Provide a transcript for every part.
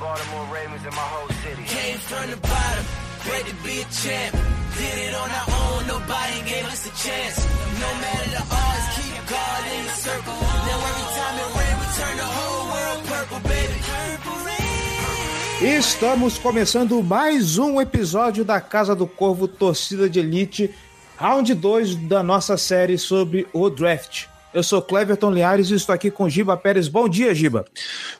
Baltimore Ravens, and my whole city. Came from the bottom, great to be a champ. Did it on our own, nobody gave us a chance. No matter the odds, keep God in the circle. Now every time it rain, we turn the whole world purple, baby. Purple rain. Estamos começando mais um episódio da Casa do Corvo Torcida de Elite, round 2 da nossa série sobre o draft. Eu sou Cleverton Liares e estou aqui com Giba Pérez. Bom dia, Giba.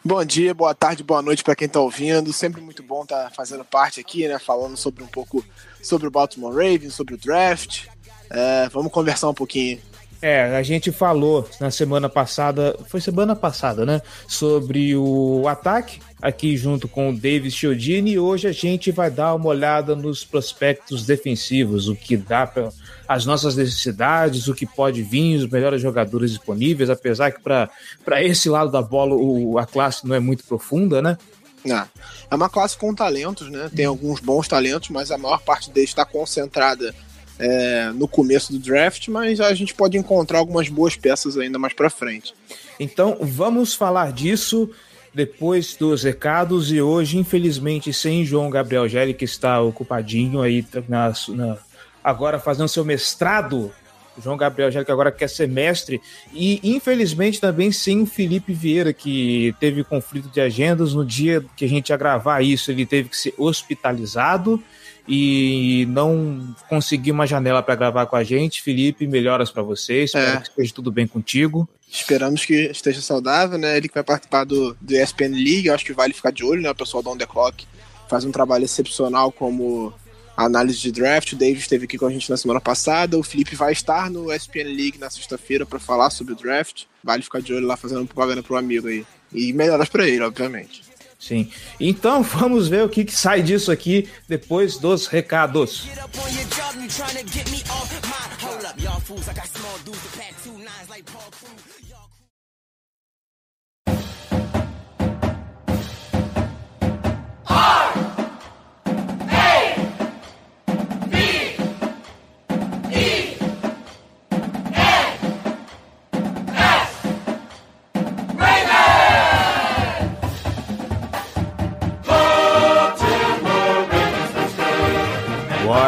Bom dia, boa tarde, boa noite para quem está ouvindo. Sempre muito bom estar tá fazendo parte aqui, né? Falando sobre um pouco sobre o Baltimore Ravens, sobre o draft. É, vamos conversar um pouquinho. É, a gente falou na semana passada, foi semana passada, né? Sobre o ataque aqui junto com o Davis Chiodini e hoje a gente vai dar uma olhada nos prospectos defensivos, o que dá para as nossas necessidades, o que pode vir, os melhores jogadores disponíveis, apesar que para esse lado da bola o, a classe não é muito profunda, né? Não. É uma classe com talentos, né? Tem alguns bons talentos, mas a maior parte deles está concentrada é, no começo do draft, mas a gente pode encontrar algumas boas peças ainda mais para frente. Então vamos falar disso depois dos recados e hoje, infelizmente, sem João Gabriel Gelli, que está ocupadinho aí na, na, agora fazendo seu mestrado. João Gabriel Gelli, que agora quer ser mestre, e infelizmente também sem o Felipe Vieira, que teve conflito de agendas. No dia que a gente ia gravar isso, ele teve que ser hospitalizado e não consegui uma janela para gravar com a gente. Felipe, melhoras para você. Espero é. que esteja tudo bem contigo. Esperamos que esteja saudável, né? Ele que vai participar do, do ESPN League, acho que vale ficar de olho, né? O pessoal do On The Clock faz um trabalho excepcional como análise de draft. O David esteve aqui com a gente na semana passada. O Felipe vai estar no ESPN League na sexta-feira para falar sobre o draft. Vale ficar de olho lá fazendo propaganda pro amigo aí. E melhoras para ele, obviamente. Sim. Então vamos ver o que, que sai disso aqui depois dos recados.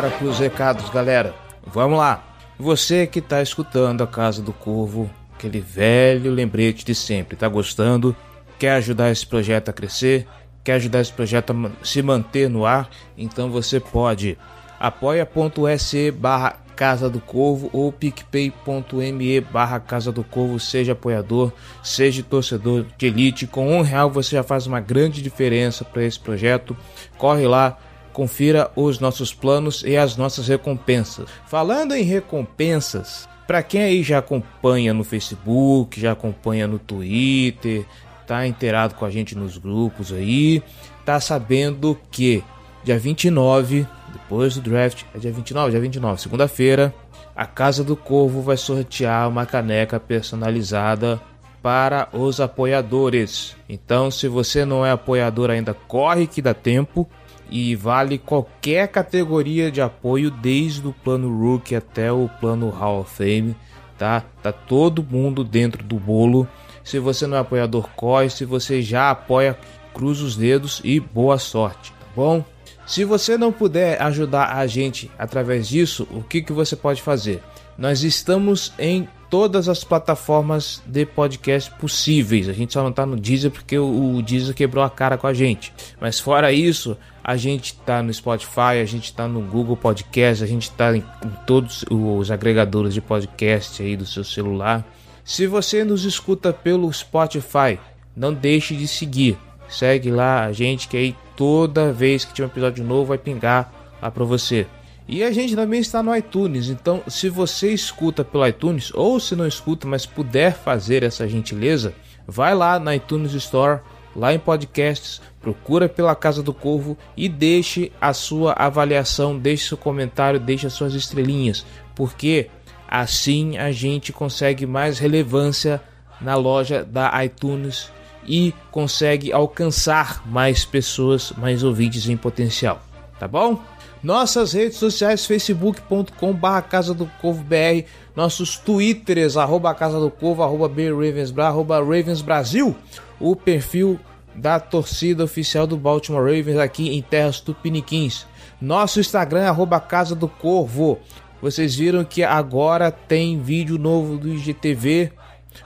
Bora pros recados, galera. Vamos lá. Você que tá escutando a Casa do Corvo, aquele velho lembrete de sempre, tá gostando? Quer ajudar esse projeto a crescer? Quer ajudar esse projeto a se manter no ar? Então você pode apoia.se barra Casa do Corvo ou picpay.me barra Casa do Corvo, seja apoiador, seja torcedor de elite. Com um real você já faz uma grande diferença para esse projeto. Corre lá, confira os nossos planos e as nossas recompensas. Falando em recompensas, para quem aí já acompanha no Facebook, já acompanha no Twitter, tá inteirado com a gente nos grupos aí, tá sabendo que dia 29, depois do draft, é dia 29, dia 29, segunda-feira, a Casa do Corvo vai sortear uma caneca personalizada para os apoiadores. Então, se você não é apoiador ainda, corre que dá tempo e vale qualquer categoria de apoio, desde o plano Rookie até o plano Hall of Fame, tá? Tá todo mundo dentro do bolo. Se você não é apoiador, corre. Se você já apoia, cruza os dedos e boa sorte, tá bom? Se você não puder ajudar a gente através disso, o que, que você pode fazer? Nós estamos em todas as plataformas de podcast possíveis. A gente só não tá no Deezer porque o, Deezer quebrou a cara com a gente. Mas fora isso, a gente tá no Spotify, a gente tá no Google Podcast, a gente tá em, em todos os agregadores de podcast aí do seu celular. Se você nos escuta pelo Spotify, não deixe de seguir. Segue lá a gente que aí toda vez que tiver um episódio novo vai pingar lá para você. E a gente também está no iTunes, então se você escuta pelo iTunes ou se não escuta, mas puder fazer essa gentileza, vai lá na iTunes Store, lá em podcasts, procura pela Casa do Corvo e deixe a sua avaliação, deixe seu comentário, deixe as suas estrelinhas, porque assim a gente consegue mais relevância na loja da iTunes e consegue alcançar mais pessoas, mais ouvintes em potencial, tá bom? Nossas redes sociais, facebook.com barra Casa do Corvo BR, nossos twitters, arroba Casa do Corvo, arroba BRavensBra, arroba Ravens Brasil, o perfil da torcida oficial do Baltimore Ravens aqui em terras tupiniquins. Nosso Instagram, arroba Casa do Corvo. Vocês viram que agora tem vídeo novo do IGTV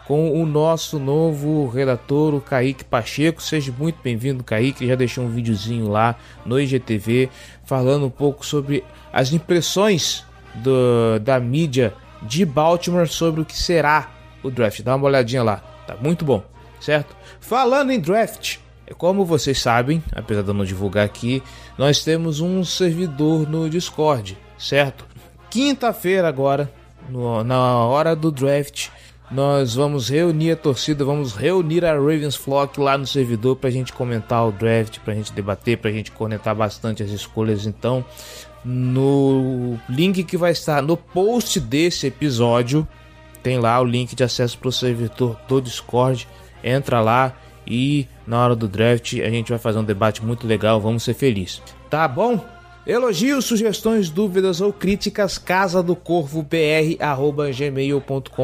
com o nosso novo redator, o Kaique Pacheco. Seja muito bem-vindo, Kaique. Já deixou um videozinho lá no IGTV falando um pouco sobre as impressões do, da mídia de Baltimore sobre o que será o draft. Dá uma olhadinha lá, tá muito bom, certo? Falando em draft, como vocês sabem, apesar de eu não divulgar aqui, nós temos um servidor no Discord, certo? Quinta-feira agora, no, na hora do draft, nós vamos reunir a torcida, vamos reunir a Ravens Flock lá no servidor para a gente comentar o draft, para a gente debater, para a gente conectar bastante as escolhas. Então, no link que vai estar no post desse episódio, tem lá o link de acesso para o servidor do Discord. Entra lá e na hora do draft a gente vai fazer um debate muito legal. Vamos ser felizes, tá bom? Elogios, sugestões, dúvidas ou críticas, casa do corvo br@gmail.com.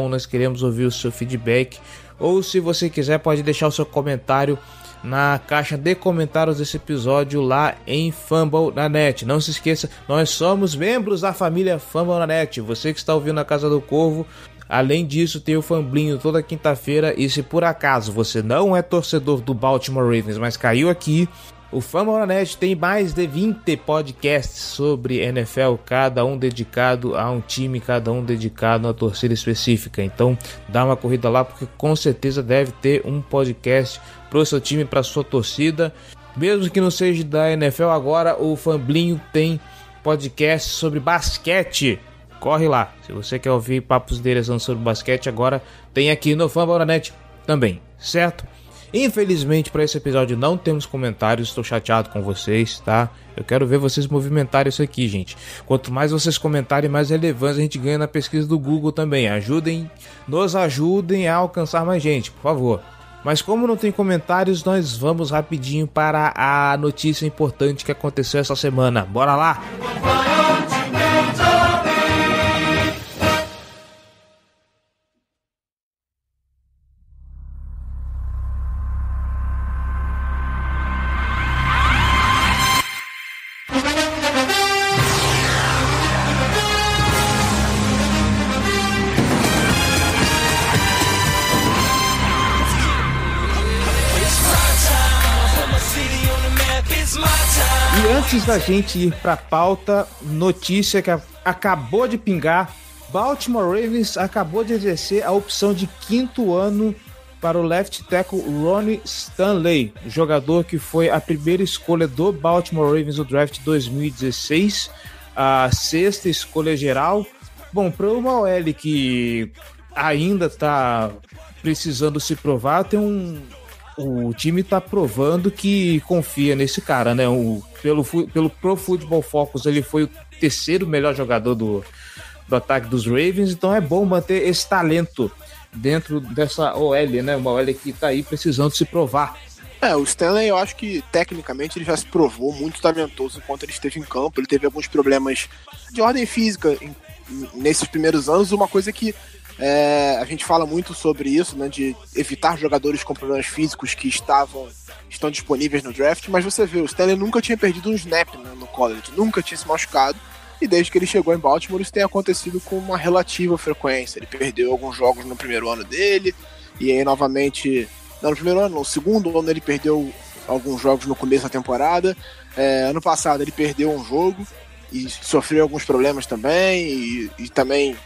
Nós queremos ouvir o seu feedback. Ou se você quiser, pode deixar o seu comentário na caixa de comentários desse episódio lá em Fumble na Net. Não se esqueça, nós somos membros da família Fumble na Net. Você que está ouvindo a Casa do Corvo, Além disso, tem o Famblinho toda quinta-feira. E se por acaso você não é torcedor do Baltimore Ravens, mas caiu aqui, o Fambonanet tem mais de 20 podcasts sobre NFL, cada um dedicado a um time, cada um dedicado a uma torcida específica. Então, dá uma corrida lá porque com certeza deve ter um podcast para o seu time, para sua torcida. Mesmo que não seja da NFL agora, o Famblinho tem podcast sobre basquete. Corre lá. Se você quer ouvir papos interessantes sobre basquete, agora tem aqui no Fambonanet também, certo? Infelizmente, para esse episódio não temos comentários, estou chateado com vocês, tá? Eu quero ver vocês movimentarem isso aqui, gente. Quanto mais vocês comentarem, mais relevância a gente ganha na pesquisa do Google também. Ajudem, nos ajudem a alcançar mais gente, por favor. Mas como não tem comentários, nós vamos rapidinho para a notícia importante que aconteceu essa semana. Bora lá! antes da gente ir para a pauta, notícia que acabou de pingar: Baltimore Ravens acabou de exercer a opção de quinto ano para o left tackle Ronnie Stanley, jogador que foi a primeira escolha do Baltimore Ravens no draft 2016, a sexta escolha geral. Bom, para uma OL que ainda está precisando se provar, tem um, o time está provando que confia nesse cara, né? O, pelo, pelo Pro Football Focus, ele foi o terceiro melhor jogador do, do ataque dos Ravens, então é bom manter esse talento dentro dessa OL, né? Uma OL que está aí precisando se provar. É, o Stanley eu acho que tecnicamente ele já se provou muito talentoso enquanto ele esteve em campo. Ele teve alguns problemas de ordem física em, nesses primeiros anos, uma coisa que é, a gente fala muito sobre isso, né, de evitar jogadores com problemas físicos que estavam estão disponíveis no draft, mas você vê, o Stanley nunca tinha perdido um snap né, no college, nunca tinha se machucado, e desde que ele chegou em Baltimore isso tem acontecido com uma relativa frequência. Ele perdeu alguns jogos no primeiro ano dele, e aí novamente, não no primeiro ano, no segundo ano ele perdeu alguns jogos no começo da temporada, é, ano passado ele perdeu um jogo, e sofreu alguns problemas também, e, e também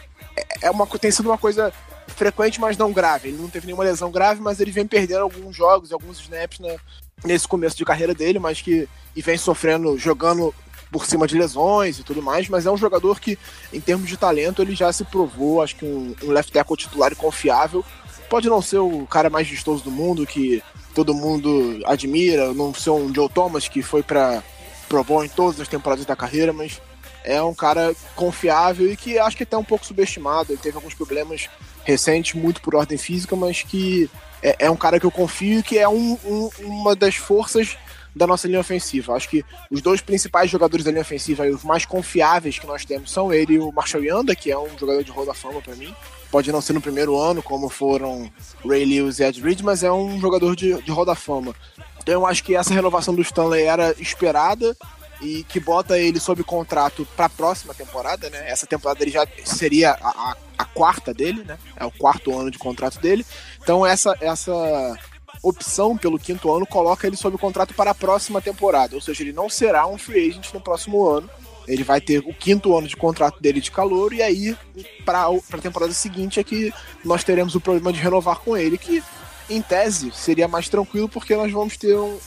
é uma, tem sido uma coisa frequente, mas não grave. Ele não teve nenhuma lesão grave, mas ele vem perdendo alguns jogos, alguns snaps né, nesse começo de carreira dele, mas que e vem sofrendo, jogando por cima de lesões e tudo mais, mas é um jogador que, em termos de talento, ele já se provou, acho que um, um left tackle titular e confiável. Pode não ser o cara mais vistoso do mundo, que todo mundo admira, não ser um Joe Thomas que foi para Pro Bowl em todas as temporadas da carreira, mas é um cara confiável e que acho que até um pouco subestimado. Ele teve alguns problemas recentes, muito por ordem física, mas que é, é um cara que eu confio e que é um, um, uma das forças da nossa linha ofensiva. Acho que os dois principais jogadores da linha ofensiva e os mais confiáveis que nós temos são ele e o Marshall Yanda, que é um jogador de Hall da Fama para mim. Pode não ser no primeiro ano, como foram Ray Lewis e Ed Reed, mas é um jogador de, de Hall da Fama. Então eu acho que essa renovação do Stanley era esperada e que bota ele sob contrato para a próxima temporada, né? Essa temporada ele já seria a, a, a, quarta dele, né? É o quarto ano de contrato dele. Então essa essa opção pelo quinto ano coloca ele sob contrato para a próxima temporada, ou seja, ele não será um free agent no próximo ano. Ele vai ter o quinto ano de contrato dele de calor e aí para a temporada seguinte é que nós teremos o problema de renovar com ele, que em tese seria mais tranquilo porque nós vamos ter um,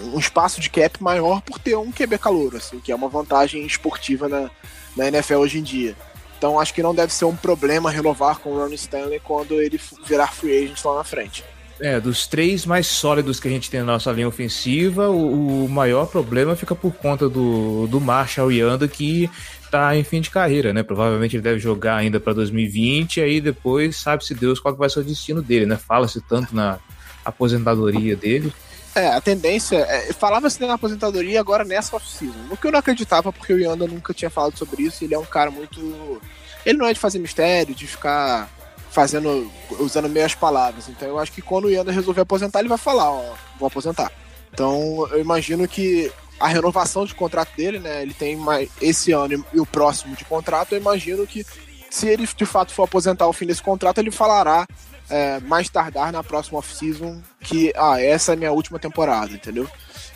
um espaço de cap maior por ter um QB calor, assim, que é uma vantagem esportiva na, na NFL hoje em dia. Então acho que não deve ser um problema renovar com o Ron Stanley quando ele virar free agent lá na frente. É, dos três mais sólidos que a gente tem na nossa linha ofensiva, o, o maior problema fica por conta do, do Marshall Yanda, que tá em fim de carreira, né? Provavelmente ele deve jogar ainda para 2020, e aí depois sabe-se Deus qual vai ser o destino dele, né? Fala-se tanto na aposentadoria dele. É, a tendência. É, Falava-se na aposentadoria agora nessa off-season. O que eu não acreditava, porque o Yanda nunca tinha falado sobre isso. Ele é um cara muito. Ele não é de fazer mistério, de ficar fazendo. usando meias palavras. Então eu acho que quando o Yanda resolver aposentar, ele vai falar: ó, vou aposentar. Então eu imagino que a renovação de contrato dele, né? Ele tem mais esse ano e o próximo de contrato. Eu imagino que se ele de fato for aposentar ao fim desse contrato, ele falará é, mais tardar na próxima off-season que, ah, essa é a minha última temporada, entendeu?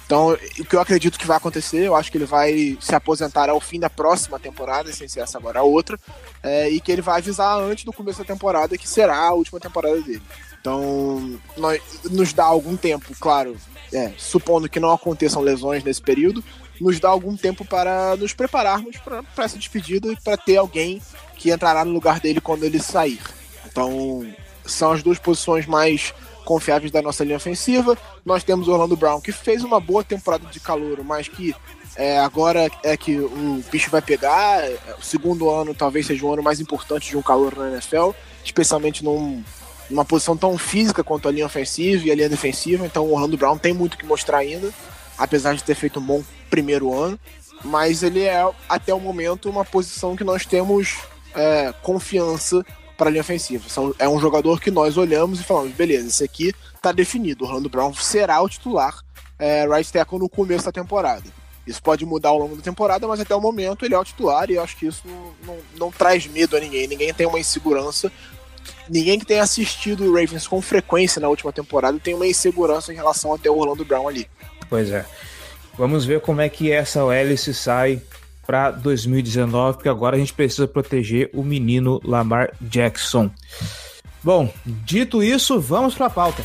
Então, o que eu acredito que vai acontecer, eu acho que ele vai se aposentar ao fim da próxima temporada, sem ser essa agora a outra, é, e que ele vai avisar antes do começo da temporada que será a última temporada dele. Então, nós, nos dá algum tempo, claro, é, supondo que não aconteçam lesões nesse período, nos dá algum tempo para nos prepararmos para essa despedida e para ter alguém que entrará no lugar dele quando ele sair. Então, são as duas posições mais confiáveis da nossa linha ofensiva. Nós temos Orlando Brown, que fez uma boa temporada de calor, mas que é, agora é que o bicho vai pegar. O segundo ano talvez seja o ano mais importante de um calor na NFL, especialmente num, numa posição tão física quanto a linha ofensiva e a linha defensiva. Então o Orlando Brown tem muito que mostrar ainda, apesar de ter feito um bom primeiro ano. Mas ele é, até o momento, uma posição que nós temos é, confiança para a linha ofensiva. São, é um jogador que nós olhamos e falamos, beleza, esse aqui tá definido. Orlando Brown será o titular é, right tackle no começo da temporada. Isso pode mudar ao longo da temporada, mas até o momento ele é o titular e eu acho que isso não, não, não traz medo a ninguém. Ninguém tem uma insegurança. Ninguém que tenha assistido o Ravens com frequência na última temporada tem uma insegurança em relação até o Orlando Brown ali. Pois é. Vamos ver como é que essa OL se sai para 2019, porque agora a gente precisa proteger o menino Lamar Jackson. Bom, dito isso, vamos para a pauta.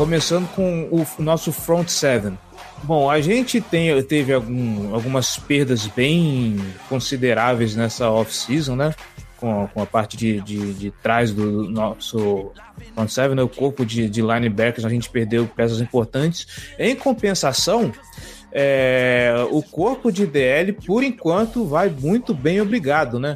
Começando com o nosso front seven. Bom, a gente tem, teve algum, algumas perdas bem consideráveis nessa off-season, né? Com, com, a parte de, de, de trás do nosso front seven, né? o corpo de, de linebackers, a gente perdeu peças importantes. Em compensação, é, o corpo de DL, por enquanto, vai muito bem obrigado, né?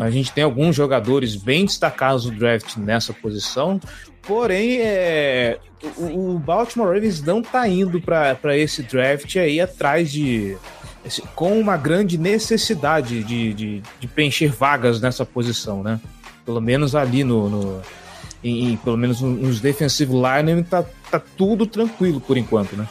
A gente tem alguns jogadores bem destacados no draft nessa posição. Porém, é, o, Baltimore Ravens não está indo para esse draft aí atrás de. com uma grande necessidade de, de, de, preencher vagas nessa posição, né? Pelo menos ali no. no em, pelo menos nos defensive line tá, tá tudo tranquilo por enquanto, né?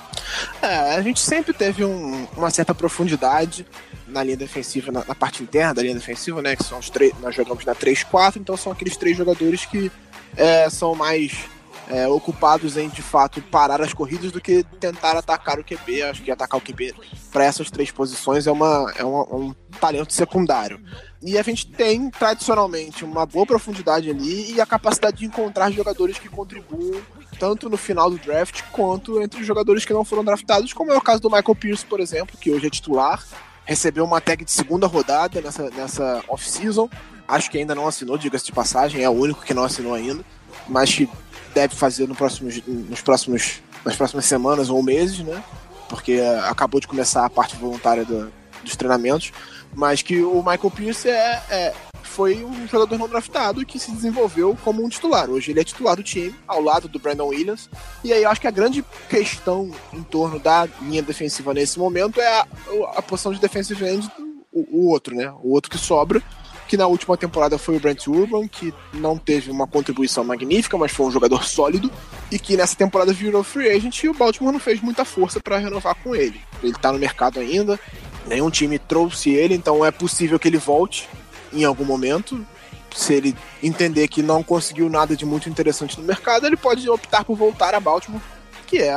É, a gente sempre teve um, uma certa profundidade na linha defensiva, na, na, parte interna da linha defensiva, né? Que são os três. Nós jogamos na 3-4, então são aqueles três jogadores que é, são mais é, ocupados em de fato parar as corridas do que tentar atacar o QB. Acho que atacar o QB para essas três posições é, uma, é uma, um talento secundário. E a gente tem tradicionalmente uma boa profundidade ali e a capacidade de encontrar jogadores que contribuam tanto no final do draft quanto entre os jogadores que não foram draftados, como é o caso do Michael Pierce, por exemplo, que hoje é titular, recebeu uma tag de segunda rodada nessa, nessa off-season. Acho que ainda não assinou, diga-se de passagem, é o único que não assinou ainda, mas que deve fazer no nos próximos, nas próximas semanas ou meses, né? Porque acabou de começar a parte voluntária do, dos treinamentos. Mas que o Michael Pierce é, é, foi um jogador não draftado que se desenvolveu como um titular. Hoje ele é titular do time, ao lado do Brandon Williams. E aí eu acho que a grande questão em torno da linha defensiva nesse momento é a, a posição de defensive end, o, o outro, né? O outro que sobra que na última temporada foi o Brent Urban, que não teve uma contribuição magnífica, mas foi um jogador sólido, e que nessa temporada virou free agent e o Baltimore não fez muita força para renovar com ele. Ele tá no mercado ainda, nenhum time trouxe ele, então é possível que ele volte em algum momento. Se ele entender que não conseguiu nada de muito interessante no mercado, ele pode optar por voltar a Baltimore, que é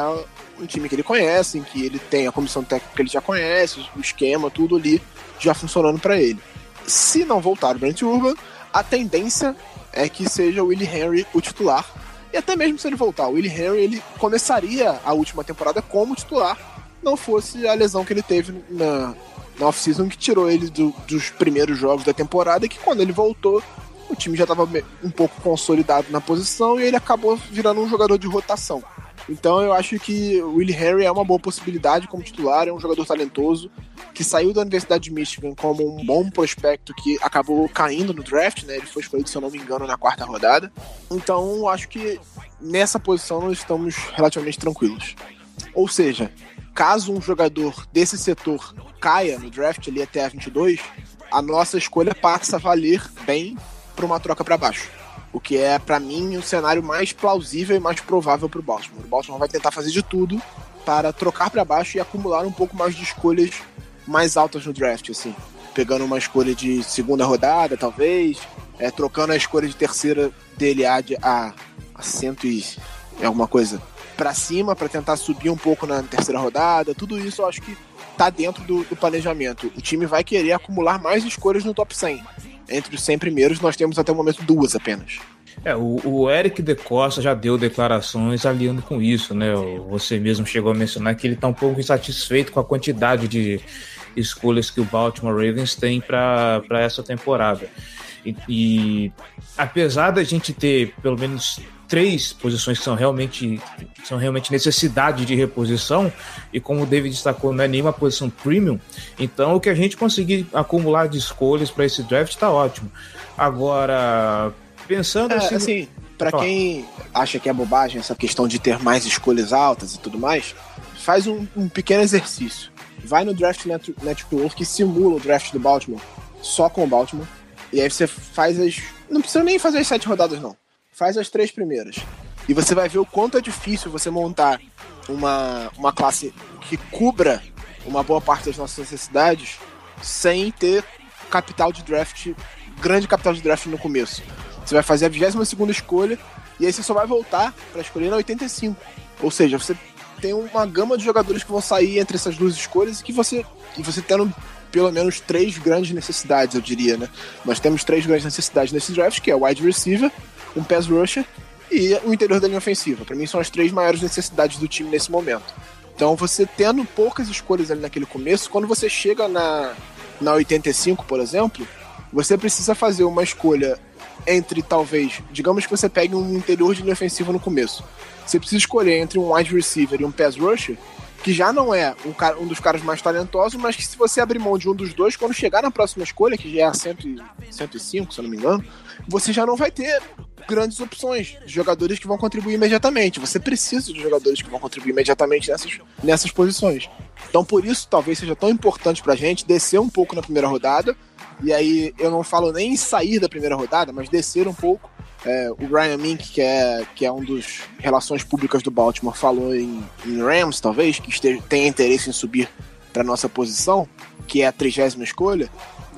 um time que ele conhece, em que ele tem a comissão técnica que ele já conhece, o esquema, tudo ali já funcionando para ele. Se não voltar o Brent Urban, a tendência é que seja o Willie Henry o titular. E até mesmo se ele voltar, o Willie Henry ele começaria a última temporada como titular, não fosse a lesão que ele teve na, na off-season que tirou ele do, dos primeiros jogos da temporada e que quando ele voltou, o time já estava um pouco consolidado na posição e ele acabou virando um jogador de rotação. Então eu acho que o Willie Henry é uma boa possibilidade como titular, é um jogador talentoso que saiu da Universidade de Michigan como um bom prospecto que acabou caindo no draft, né? Ele foi escolhido, se eu não me engano, na quarta rodada. Então acho que nessa posição nós estamos relativamente tranquilos. Ou seja, caso um jogador desse setor caia no draft ali até a 22, a nossa escolha passa a valer bem para uma troca para baixo o que é, para mim, o cenário mais plausível e mais provável para o Baltimore. O Baltimore vai tentar fazer de tudo para trocar para baixo e acumular um pouco mais de escolhas mais altas no draft, assim. Pegando uma escolha de segunda rodada, talvez, é, trocando a escolha de terceira dele a, a, a cento e alguma coisa para cima, para tentar subir um pouco na terceira rodada. Tudo isso eu acho que tá dentro do, do planejamento. O time vai querer acumular mais escolhas no top 100 entre os 100 primeiros, nós temos até o momento duas apenas. É, o, o Eric de Costa já deu declarações aliando com isso, né? Você mesmo chegou a mencionar que ele está um pouco insatisfeito com a quantidade de escolhas que o Baltimore Ravens tem para essa temporada. E, e, apesar da gente ter pelo menos três posições que são realmente, são realmente necessidade de reposição, e como o David destacou, não é nenhuma posição premium, então o que a gente conseguir acumular de escolhas para esse draft está ótimo. Agora, pensando é, assim. assim para quem acha que é bobagem essa questão de ter mais escolhas altas e tudo mais, faz um, um pequeno exercício. Vai no Draft Network e simula o draft do Baltimore, só com o Baltimore, e aí você faz as. Não precisa nem fazer as sete rodadas, não faz as três primeiras. E você vai ver o quanto é difícil você montar uma, uma classe que cubra uma boa parte das nossas necessidades sem ter capital de draft, grande capital de draft no começo. Você vai fazer a 22 escolha e aí você só vai voltar para escolher na 85. Ou seja, você tem uma gama de jogadores que vão sair entre essas duas escolhas e que você, e você tendo pelo menos três grandes necessidades, eu diria, né? Nós temos três grandes necessidades nesse draft, que é wide receiver, um pass rusher e o interior da linha ofensiva. Para mim são as três maiores necessidades do time nesse momento. Então você tendo poucas escolhas ali naquele começo, quando você chega na, na 85, por exemplo, você precisa fazer uma escolha entre talvez, digamos que você pegue um interior de linha ofensiva no começo. Você precisa escolher entre um wide receiver e um pass rusher, que já não é um, cara, um dos caras mais talentosos, mas que se você abrir mão de um dos dois, quando chegar na próxima escolha, que já é a 100, 105, se eu não me engano, você já não vai ter grandes opções de jogadores que vão contribuir imediatamente. Você precisa de jogadores que vão contribuir imediatamente nessas, nessas posições. Então, por isso, talvez seja tão importante pra gente descer um pouco na primeira rodada. E aí, eu não falo nem em sair da primeira rodada, mas descer um pouco É, o Ryan Mink, que é, que é um dos relações públicas do Baltimore, falou em, em Rams, talvez, que esteja, tenha interesse em subir para nossa posição, que é a trigésima escolha,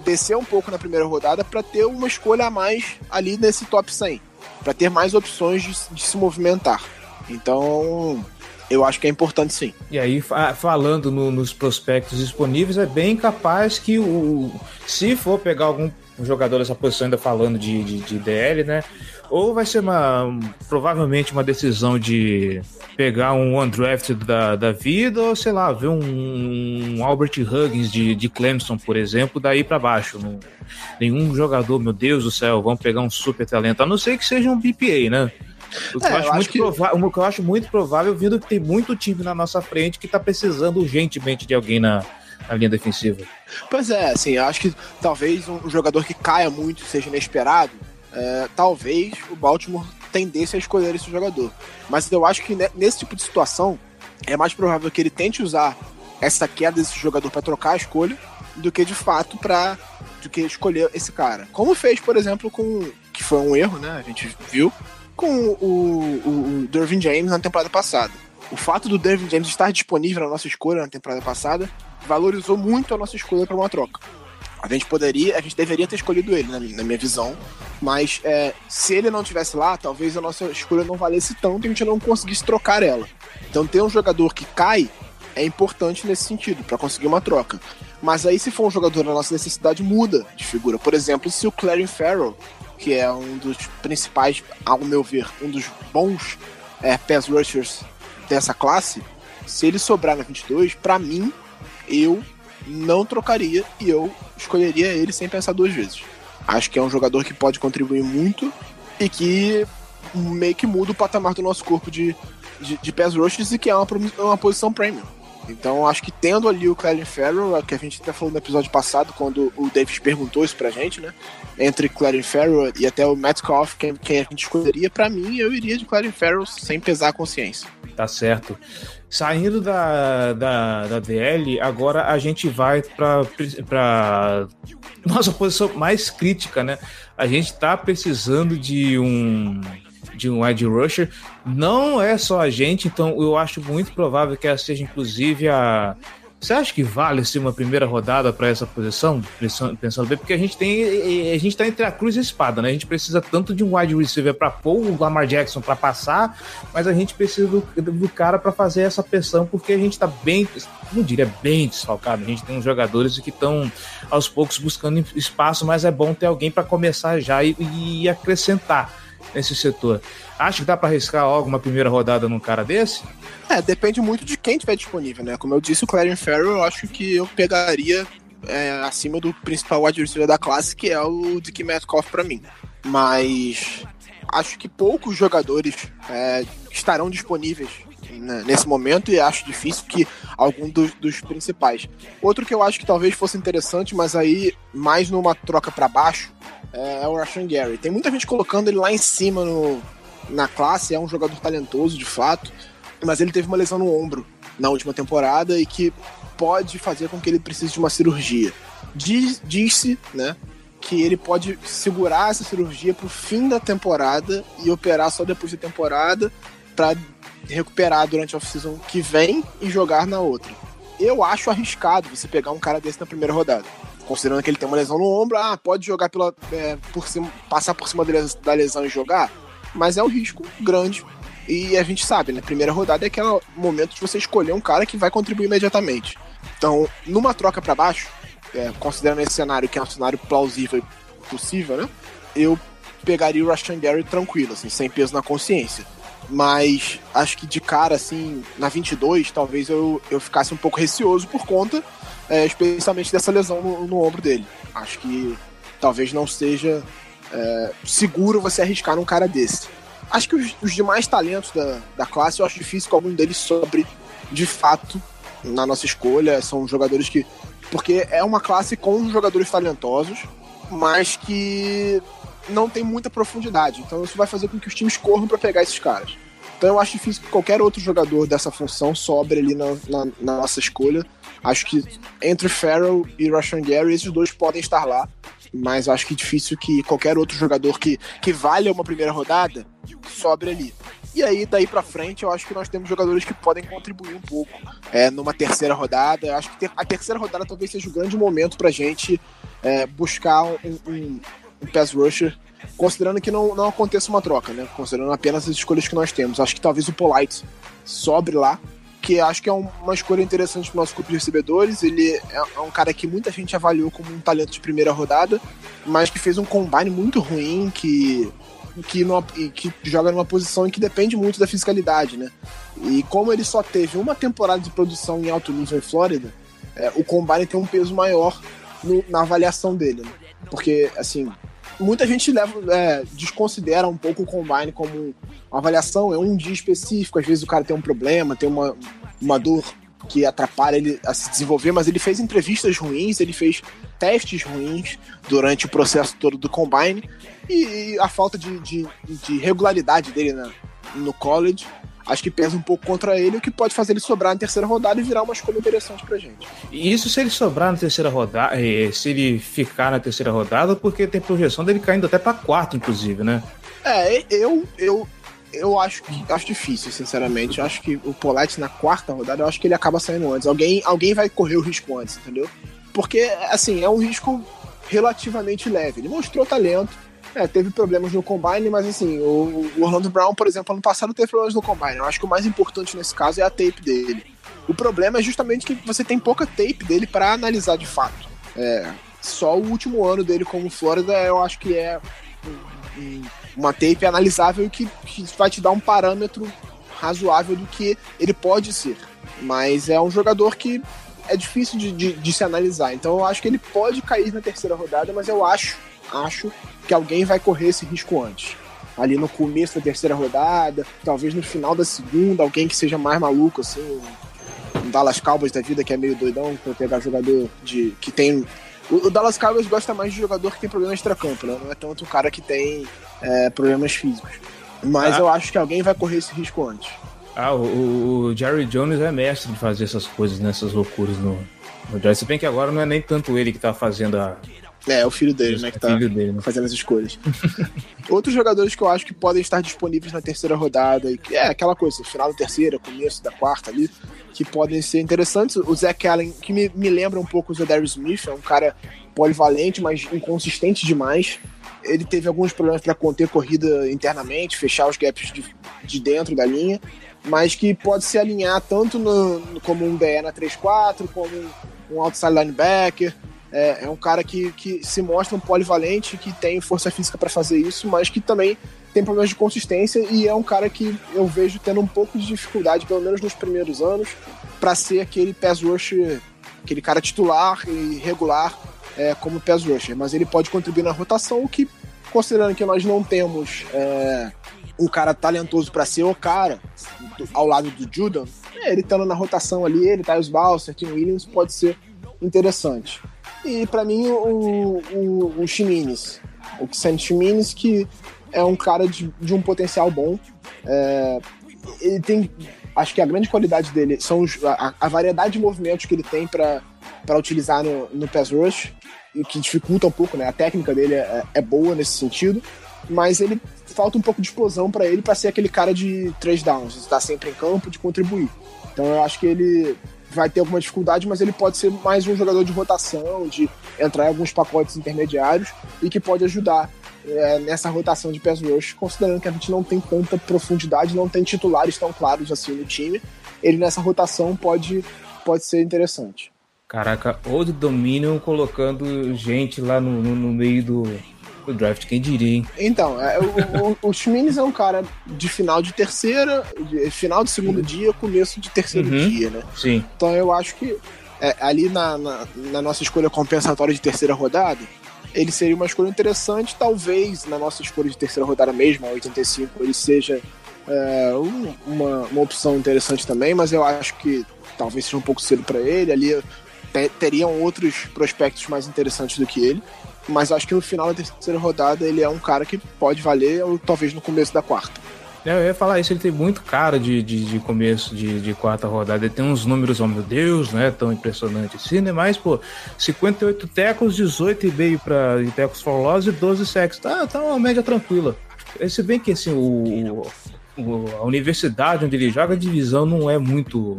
descer um pouco na primeira rodada para ter uma escolha a mais ali nesse top 100, para ter mais opções de, de se movimentar. Então, eu acho que é importante sim. E aí, fa falando no, nos prospectos disponíveis, é bem capaz que o. Se for pegar algum jogador dessa posição, ainda falando de, de, de DL, né? Ou vai ser uma. Provavelmente uma decisão de pegar um undrafted da, da vida, ou sei lá, ver um, um Albert Huggins de, de Clemson, por exemplo, daí para baixo. Não, nenhum jogador, meu Deus do céu, vamos pegar um super talento, a não ser que seja um BPA, né? O que, é, eu, acho muito que... Provável, o que eu acho muito provável, vindo que tem muito time na nossa frente que tá precisando urgentemente de alguém na, na linha defensiva. Pois é, assim, eu acho que talvez um jogador que caia muito seja inesperado. É, talvez o Baltimore tendesse a escolher esse jogador. Mas eu acho que nesse tipo de situação é mais provável que ele tente usar essa queda desse jogador para trocar a escolha do que de fato para do que escolher esse cara. Como fez, por exemplo, com que foi um erro, né? A gente viu com o, o, o Dervin James na temporada passada. O fato do Dervin James estar disponível na nossa escolha na temporada passada valorizou muito a nossa escolha para uma troca. A gente poderia, a gente deveria ter escolhido ele, na minha, na visão. Mas é, se ele não tivesse lá, talvez a nossa escolha não valesse tanto e a gente não conseguisse trocar ela. Então ter um jogador que cai é importante nesse sentido, para conseguir uma troca. Mas aí se for um jogador da nossa necessidade, muda de figura. Por exemplo, se o Clarin Farrell, que é um dos principais, ao meu ver, um dos bons é, pass rushers dessa classe, se ele sobrar na 22, para mim, eu não trocaria e eu escolheria ele sem pensar duas vezes. Acho que é um jogador que pode contribuir muito e que meio que muda o patamar do nosso corpo de, de, de pass e que é uma, uma posição premium. Então acho que tendo ali o Clelin Farrell, que a gente até falou no episódio passado, quando o Davis perguntou isso pra gente, né? Entre Clelin Farrell e até o Metcalf, quem, quem a gente escolheria, para mim eu iria de Clelin Farrell sem pesar a consciência. Tá certo. Saindo da, da, da DL, agora a gente vai para nossa posição mais crítica, né? A gente tá precisando de um de um wide rusher. Não é só a gente, então eu acho muito provável que ela seja inclusive a você acha que vale ser uma primeira rodada para essa posição, pensando bem? Porque a gente tem. A gente tá entre a cruz e a espada, né? A gente precisa tanto de um wide receiver para pôr o Lamar Jackson para passar, mas a gente precisa do, do cara para fazer essa pressão, porque a gente tá bem, não diria bem desfalcado. A gente tem uns jogadores que estão aos poucos buscando espaço, mas é bom ter alguém para começar já e, e acrescentar nesse setor. Acha que dá para arriscar alguma primeira rodada num cara desse? É, depende muito de quem tiver disponível, né? Como eu disse, o Clarence Farrell, eu acho que eu pegaria é, acima do principal receiver da classe, que é o Dick Metcalf para mim. Mas acho que poucos jogadores é, estarão disponíveis né, nesse momento e acho difícil que algum dos, dos, principais. Outro que eu acho que talvez fosse interessante, mas aí mais numa troca para baixo, é, é o Rashan Gary. Tem muita gente colocando ele lá em cima no, na classe, é um jogador talentoso de fato, mas ele teve uma lesão no ombro na última temporada e que pode fazer com que ele precise de uma cirurgia. Diz, disse, né, que ele pode segurar essa cirurgia para o fim da temporada e operar só depois da temporada para recuperar durante a off-season que vem e jogar na outra. Eu acho arriscado você pegar um cara desse na primeira rodada. Considerando que ele tem uma lesão no ombro, ah, pode jogar pela, é, por cima, passar por cima da lesão e jogar mas é um risco grande. E a gente sabe, né? Primeira rodada é aquele momento de você escolher um cara que vai contribuir imediatamente. Então, numa troca para baixo, é, considerando esse cenário que é um cenário plausível e possível, né? Eu pegaria o Rashan Gary tranquilo, assim, sem peso na consciência. Mas acho que de cara, assim, na 22, talvez eu, eu ficasse um pouco receoso por conta, é, especialmente dessa lesão no, no ombro dele. Acho que talvez não seja é, seguro você arriscar num cara desse. Acho que os, os, demais talentos da, da classe, eu acho difícil que algum deles sobre de fato na nossa escolha. São jogadores que. Porque é uma classe com jogadores talentosos, mas que não tem muita profundidade. Então isso vai fazer com que os times corram para pegar esses caras. Então eu acho difícil que qualquer outro jogador dessa função sobre ali na, na, na nossa escolha. Acho que entre Farrell e Rashan Gary, esses dois podem estar lá mas acho que é difícil que qualquer outro jogador que, que valha uma primeira rodada sobre ali. E aí, daí pra frente, eu acho que nós temos jogadores que podem contribuir um pouco é, numa terceira rodada. Eu acho que a terceira rodada talvez seja o grande momento pra gente é, buscar um, um, um pass rusher, considerando que não, não aconteça uma troca, né? Considerando apenas as escolhas que nós temos. Acho que talvez o Polite sobre lá, que acho que é um, uma escolha interessante pro nosso grupo de recebedores. Ele é, é um cara que muita gente avaliou como um talento de primeira rodada, mas que fez um combine muito ruim, que que, numa, que joga numa posição em que depende muito da fiscalidade, né? E como ele só teve uma temporada de produção em alto nível em Flórida, é, o Combine tem um peso maior no, na avaliação dele, né? Porque, assim, muita gente leva, é, desconsidera um pouco o Combine como uma avaliação, é um dia específico, às vezes o cara tem um problema, tem uma, uma dor que atrapalha ele a se desenvolver, mas ele fez entrevistas ruins, ele fez testes ruins durante o processo todo do Combine, e, a falta de, de, de regularidade dele na, no college acho que pesa um pouco contra ele, o que pode fazer ele sobrar na terceira rodada e virar uma escolha interessante pra gente. E isso se ele sobrar na terceira rodada, eh, se ele ficar na terceira rodada, porque tem projeção dele caindo até pra quarto, inclusive, né? É, eu, eu, eu acho que acho difícil, sinceramente. Eu acho que o Polite na quarta rodada, eu acho que ele acaba saindo antes. Alguém, alguém vai correr o risco antes, entendeu? Porque, assim, é um risco relativamente leve. Ele mostrou talento é, teve problemas no Combine, mas assim, o, Orlando Brown, por exemplo, ano passado teve problemas no Combine. Eu acho que o mais importante nesse caso é a tape dele. O problema é justamente que você tem pouca tape dele para analisar de fato. É, só o último ano dele como Flórida eu acho que é uma tape analisável que, que vai te dar um parâmetro razoável do que ele pode ser. Mas é um jogador que é difícil de, de, de se analisar. Então eu acho que ele pode cair na terceira rodada, mas eu acho, acho que alguém vai correr esse risco antes. Ali no começo da terceira rodada, talvez no final da segunda, alguém que seja mais maluco, assim, um Dallas Cowboys da vida que é meio doidão, pra pegar jogador de que tem. O, o Dallas Cowboys gosta mais de jogador que tem problema extra-campo, né? Não é tanto um cara que tem é, problemas físicos. Mas ah. eu acho que alguém vai correr esse risco antes. Ah, o, o Jerry Jones é mestre de fazer essas coisas, nessas né, loucuras no, no. Se bem que agora não é nem tanto ele que tá fazendo a, é, é o filho dele, né? Que tá dele, né? fazendo as escolhas. Outros jogadores que eu acho que podem estar disponíveis na terceira rodada, e é aquela coisa, final da terceira, começo da quarta ali, que podem ser interessantes. O Zach Allen, que me, me lembra um pouco o Zedarius Smith, é um cara polivalente, mas inconsistente demais. Ele teve alguns problemas para conter corrida internamente, fechar os gaps de, de dentro da linha, mas que pode se alinhar tanto no, como um DE na 3-4, como um outside linebacker. É, é um cara que, que se mostra um polivalente, que tem força física para fazer isso, mas que também tem problemas de consistência e é um cara que eu vejo tendo um pouco de dificuldade, pelo menos nos primeiros anos, para ser aquele pass rusher, aquele cara titular e regular é, como pass rusher. Mas ele pode contribuir na rotação, o que, considerando que nós não temos é, um cara talentoso para ser o cara ao lado do Judan, é, ele estando na rotação ali, ele, Tyus Balser, Tim Williams, pode ser interessante. E para mim, o, o, o Ximenes, o Sam Ximenes, que é um cara de, de um potencial bom. É, ele tem, acho que a grande qualidade dele são os, a, a, variedade de movimentos que ele tem para utilizar no, no pass rush, e que dificulta um pouco, né? A técnica dele é, é boa nesse sentido, mas ele falta um pouco de explosão para ele para ser aquele cara de três downs, estar sempre em campo, de contribuir. Então eu acho que ele vai ter alguma dificuldade, mas ele pode ser mais um jogador de rotação, de entrar em alguns pacotes intermediários e que pode ajudar é, nessa rotação de pass rush, considerando que a gente não tem tanta profundidade, não tem titulares tão claros assim no time. Ele nessa rotação pode, pode ser interessante. Caraca, Old Dominion colocando gente lá no, no, no meio do, o draft, quem diria, hein? Então, é, o, o, o Schminis é um cara de final de terceira, de, final de segundo dia, começo de terceiro uhum. dia, né? Sim. Então eu acho que é, ali na, na, na, nossa escolha compensatória de terceira rodada, ele seria uma escolha interessante, talvez na nossa escolha de terceira rodada mesmo, a 85, ele seja é, um, uma, uma opção interessante também, mas eu acho que talvez seja um pouco cedo para ele. Ali teriam outros prospectos mais interessantes do que ele mas acho que no final da terceira rodada ele é um cara que pode valer, ou talvez no começo da quarta. É, eu ia falar isso, ele tem muito cara de, de, de começo de, de, quarta rodada. Ele tem uns números, oh meu Deus, não é tão impressionante assim, né? Mas, pô, 58 tecos, 18 e meio pra tecos for loss e 12 sacks. Tá, tá uma média tranquila. Se bem que, assim, o, o, a universidade onde ele joga, a divisão não é muito.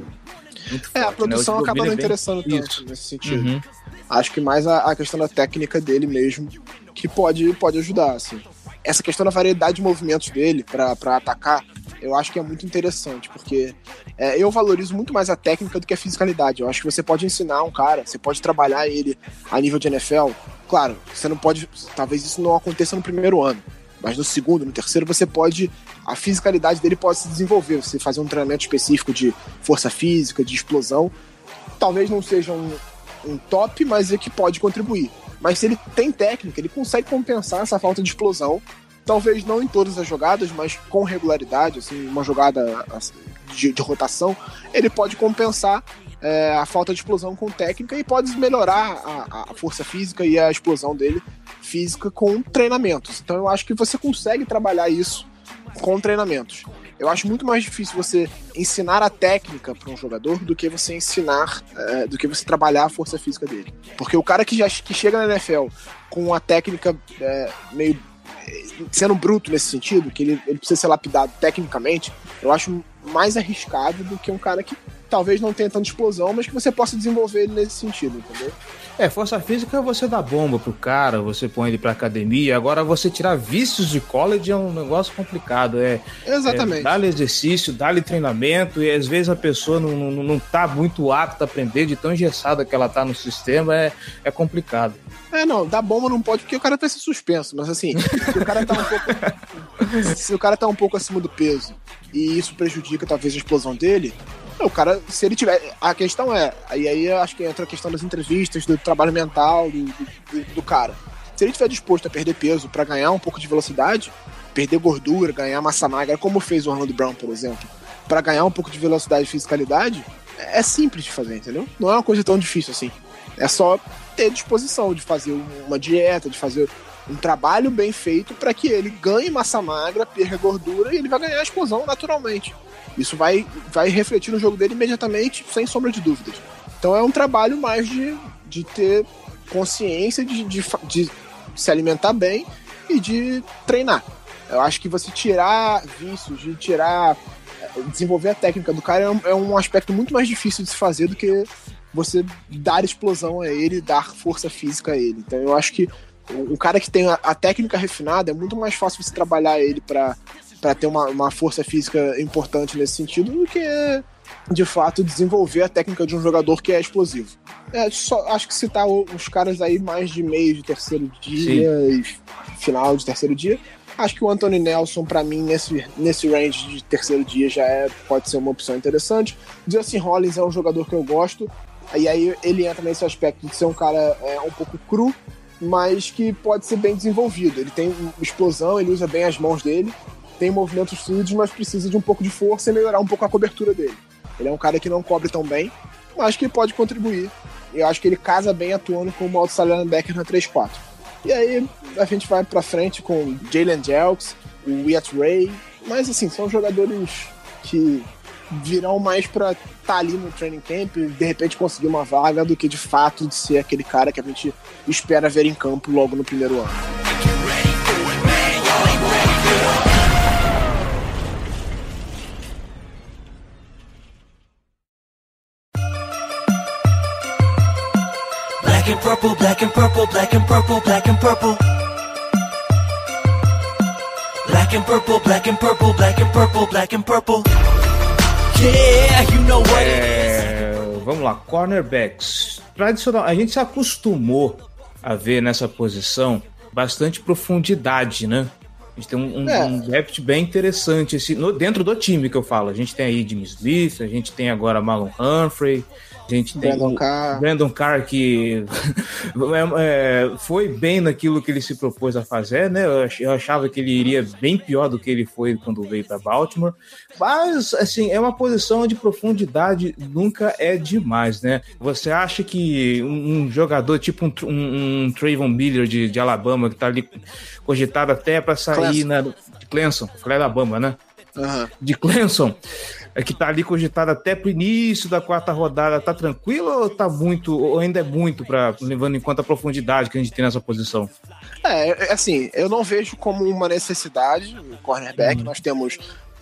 muito é, forte, a produção né? acaba não interessando tanto isso. nesse sentido. Uhum. Acho que mais a, a, questão da técnica dele mesmo que pode, pode ajudar, assim essa questão da variedade de movimentos dele para atacar, eu acho que é muito interessante, porque é, eu valorizo muito mais a técnica do que a fisicalidade. Eu acho que você pode ensinar um cara, você pode trabalhar ele a nível de NFL. Claro, você não pode. Talvez isso não aconteça no primeiro ano. Mas no segundo, no terceiro, você pode. A fisicalidade dele pode se desenvolver. Você fazer um treinamento específico de força física, de explosão. Talvez não seja um, um top, mas é que pode contribuir. Mas se ele tem técnica, ele consegue compensar essa falta de explosão. Talvez não em todas as jogadas, mas com regularidade, assim, uma jogada assim, de, de rotação, ele pode compensar é, a falta de explosão com técnica e pode melhorar a, a, força física e a explosão dele física com treinamentos. Então eu acho que você consegue trabalhar isso com treinamentos. Eu acho muito mais difícil você ensinar a técnica para um jogador do que você ensinar, é, do que você trabalhar a força física dele. Porque o cara que já que chega na NFL com a técnica é, meio é, sendo bruto nesse sentido, que ele, ele precisa ser lapidado tecnicamente, eu acho mais arriscado do que um cara que talvez não tenha tanta explosão, mas que você possa desenvolver ele nesse sentido, entendeu? É, força física você dá bomba pro cara, você põe ele pra academia. Agora, você tirar vícios de college é um negócio complicado. É, Exatamente. É, dá-lhe exercício, dá-lhe treinamento, e às vezes a pessoa não, não, não tá muito apta a aprender, de tão engessada que ela tá no sistema, é, é complicado. É, não, dar bomba não pode porque o cara vai ser suspenso, mas assim, se o cara tá um pouco. se o cara tá um pouco acima do peso e isso prejudica talvez a explosão dele, o cara, se ele tiver. A questão é. Aí acho que entra a questão das entrevistas, do trabalho mental do, do, do cara. Se ele estiver disposto a perder peso para ganhar um pouco de velocidade, perder gordura, ganhar massa magra, como fez o Orlando Brown, por exemplo, para ganhar um pouco de velocidade e fisicalidade, é simples de fazer, entendeu? Não é uma coisa tão difícil assim. É só ter disposição de fazer uma dieta, de fazer um trabalho bem feito para que ele ganhe massa magra, perca gordura e ele vai ganhar explosão naturalmente. Isso vai, vai refletir no jogo dele imediatamente, sem sombra de dúvidas. Então é um trabalho mais de, de ter consciência de, de, de se alimentar bem e de treinar. Eu acho que você tirar vícios, de tirar. desenvolver a técnica do cara é um, é um aspecto muito mais difícil de se fazer do que você dar explosão a ele, dar força física a ele. Então eu acho que o cara que tem a, a técnica refinada é muito mais fácil você trabalhar ele para para ter uma, uma força física importante nesse sentido do que de fato desenvolver a técnica de um jogador que é explosivo. É, só, acho que citar os caras aí mais de meio de terceiro dia Sim. e final de terceiro dia. Acho que o Anthony Nelson, para mim, nesse, nesse range de terceiro dia, já é, pode ser uma opção interessante. Justin Hollins é um jogador que eu gosto. E aí ele entra nesse aspecto de ser um cara é, um pouco cru, mas que pode ser bem desenvolvido. Ele tem explosão, ele usa bem as mãos dele tem movimentos fluidos, mas precisa de um pouco de força e melhorar um pouco a cobertura dele. Ele é um cara que não cobre tão bem, mas que pode contribuir. Eu acho que ele casa bem atuando com o outside linebacker na 3-4. E aí a gente vai pra frente com Jalen Jelks, o Wyatt Ray, mas assim, são jogadores que virão mais pra estar tá ali no training camp e de repente conseguir uma vaga do que de fato de ser aquele cara que a gente espera ver em campo logo no primeiro ano. Black and purple, black and purple, black and purple, black and purple. Black and purple, black and purple, black and purple, black and purple. Yeah, you know what é, Vamos lá, cornerbacks. Tradicional, a gente se acostumou a ver nessa posição bastante profundidade, né? A gente tem um, um, é. um depth bem interessante esse, no, dentro do time que eu falo. A gente tem aí Jimmy Smith, a gente tem agora Malon Humphrey, a gente tem Brandon Carr. Brandon Carr que é, é, foi bem naquilo que ele se propôs a fazer, né? Eu achava que ele iria bem pior do que ele foi quando veio para Baltimore. Mas, assim, é uma posição de profundidade nunca é demais, né? Você acha que um, um jogador tipo um, um, um Trayvon Miller de, de, Alabama, que tá ali cogitado até para sair Clemson. na Clemson, Alabama, né? Aham. de Clemson, é que tá ali cogitado até pro início da quarta rodada, tá tranquilo ou tá muito, ou ainda é muito para levando em conta a profundidade que a gente tem nessa posição? É, é, assim, eu não vejo como uma necessidade o cornerback. Nós temos,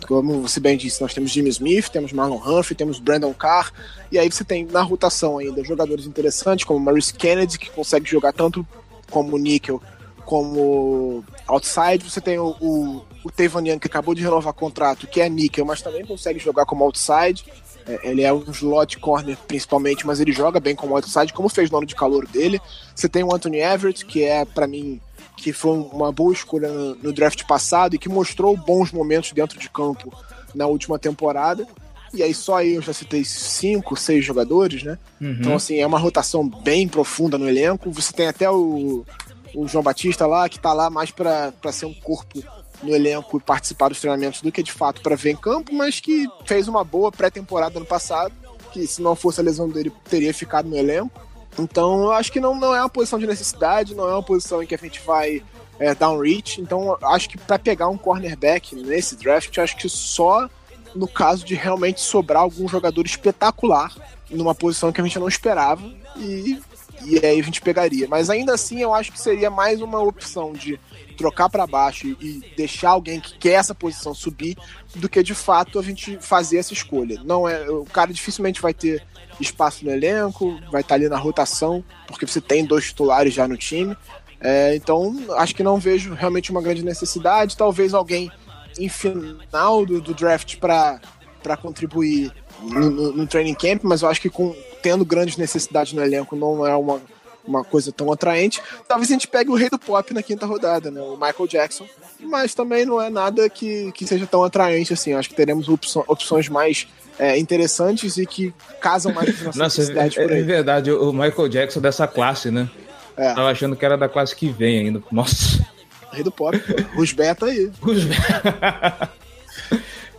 como você bem disse, nós temos Jimmy Smith, temos Marlon Humphrey, temos Brandon Carr, e aí você tem na rotação ainda jogadores interessantes como Maurice Kennedy, que consegue jogar tanto como níquel como outside. Você tem o, o, o Tavon Young, que acabou de renovar contrato, que é níquel, mas também consegue jogar como outside. É, ele é um slot corner principalmente, mas ele joga bem como outside, como fez no ano de calor dele. Você tem o Anthony Everett, que é, para mim, que foi uma boa escolha no, no draft passado e que mostrou bons momentos dentro de campo na última temporada. E aí só aí eu já citei cinco, seis jogadores, né? Então, assim, é uma rotação bem profunda no elenco. Você tem até o, o João Batista lá, que tá lá mais para ser um corpo no elenco e participar dos treinamentos do que de fato para ver em campo, mas que fez uma boa pré-temporada no passado, que se não fosse a lesão dele teria ficado no elenco. Então eu acho que não, não é uma posição de necessidade, não é uma posição em que a gente vai é, dar um reach. Então acho que para pegar um cornerback nesse draft, acho que só no caso de realmente sobrar algum jogador espetacular numa posição que a gente não esperava e, e aí a gente pegaria. Mas ainda assim eu acho que seria mais uma opção de trocar para baixo e deixar alguém que quer essa posição subir do que de fato a gente fazer essa escolha. Não é, o cara dificilmente vai ter espaço no elenco, vai estar ali na rotação, porque você tem dois titulares já no time. É, então, acho que não vejo realmente uma grande necessidade. Talvez alguém em final do, do draft para contribuir no, no, no, training camp, mas eu acho que com, tendo grandes necessidades no elenco não é uma, uma coisa tão atraente. Talvez a gente pegue o rei do pop na quinta rodada, né, o Michael Jackson, mas também não é nada que, que seja tão atraente assim. Acho que teremos opções, opções mais é, interessantes e que casam mais com nossas Nossa, necessidades é, por aí. é verdade, o Michael Jackson dessa classe, né? É. Tava achando que era da classe que vem ainda. Nossa. Rei do pop. Rusbeta aí.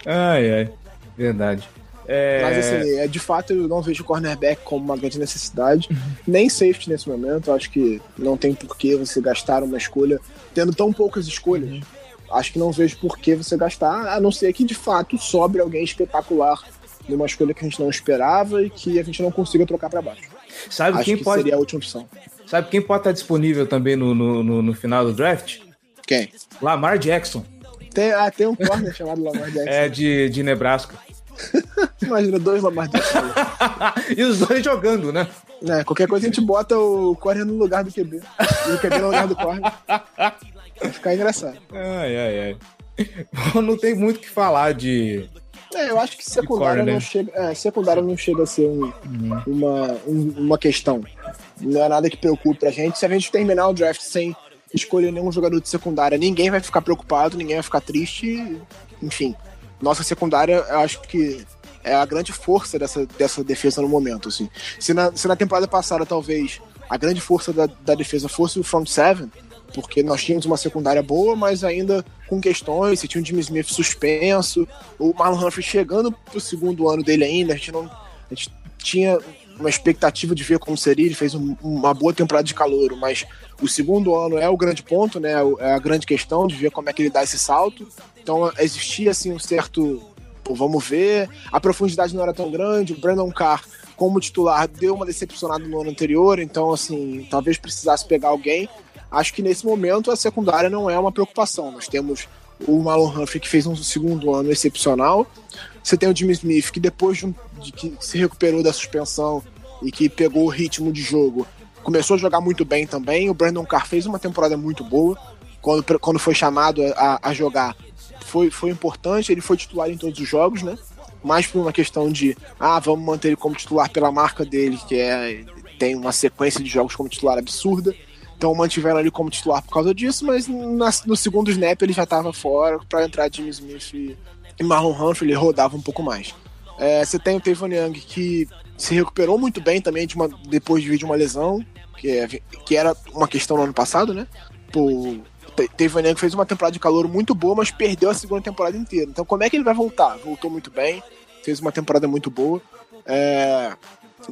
ai, ai. Verdade. É... Mas assim, é, de fato eu não vejo o cornerback como uma grande necessidade, nem safety nesse momento. Acho que não tem porquê você gastar uma escolha, tendo tão poucas escolhas. Acho que não vejo por que você gastar, a não ser que de fato sobre alguém espetacular numa escolha que a gente não esperava e que a gente não consiga trocar para baixo. Sabe Acho quem que pode. seria a última opção. Sabe quem pode estar disponível também no, no, no, no final do draft? Quem? Lamar Jackson. Tem, ah, tem um corner chamado Lamar Jackson. É de, de Nebraska. Imagina dois Lamar Jackson. e os dois jogando, né? né? Qualquer coisa a gente bota o corner no lugar do QB. E o QB no lugar do corner. Vai ficar engraçado. Ai, ai, ai. Não tem muito o que falar de. É, eu acho que secundária corner, né? não chega, é, secundária não chega a ser um- uma, um- uma questão. Não é nada que preocupe a gente. Se a gente terminar o draft sem escolher nenhum jogador de secundária, ninguém vai ficar preocupado, ninguém vai ficar triste. Enfim, nossa secundária, eu acho que é a grande força dessa, dessa defesa no momento. Assim. Se, na, se na temporada passada, talvez, a grande força da, da defesa fosse o front seven, porque nós tínhamos uma secundária boa, mas ainda com questões. Você tinha o Jimmy Smith suspenso, o Marlon Humphrey chegando pro segundo ano dele ainda. A gente não. A gente tinha uma expectativa de ver como seria. Ele fez um- uma boa temporada de calor, mas o segundo ano é o grande ponto, né? É a grande questão de ver como é que ele dá esse salto. Então existia assim um certo. Vamos ver. A profundidade não era tão grande. O Brandon Carr, como titular, deu uma decepcionada no ano anterior. Então, assim, talvez precisasse pegar alguém. Acho que nesse momento a secundária não é uma preocupação. Nós temos o Marlon Humphrey, que fez um segundo ano excepcional. Você tem o Jimmy Smith, que depois de, um- de que se recuperou da suspensão e que pegou o ritmo de jogo, começou a jogar muito bem também. O Brandon Carr fez uma temporada muito boa. Quando, quando foi chamado a, a jogar, foi, foi importante. Ele foi titular em todos os jogos, né? Mais por uma questão de, ah, vamos manter ele como titular pela marca dele, que é tem uma sequência de jogos como titular absurda. Então mantiveram ele como titular por causa disso, mas na- no segundo snap ele já estava fora para entrar Jimmy Smith e, e Marlon Humphrey, ele rodava um pouco mais. É, você tem o Tavon Young que se recuperou muito bem também de uma, depois de vir de uma lesão, que, é- que era uma questão no ano passado, né? Pô, Te- Tavon Young fez uma temporada de calor muito boa, mas perdeu a segunda temporada inteira. Então como é que ele vai voltar? Voltou muito bem, fez uma temporada muito boa. É,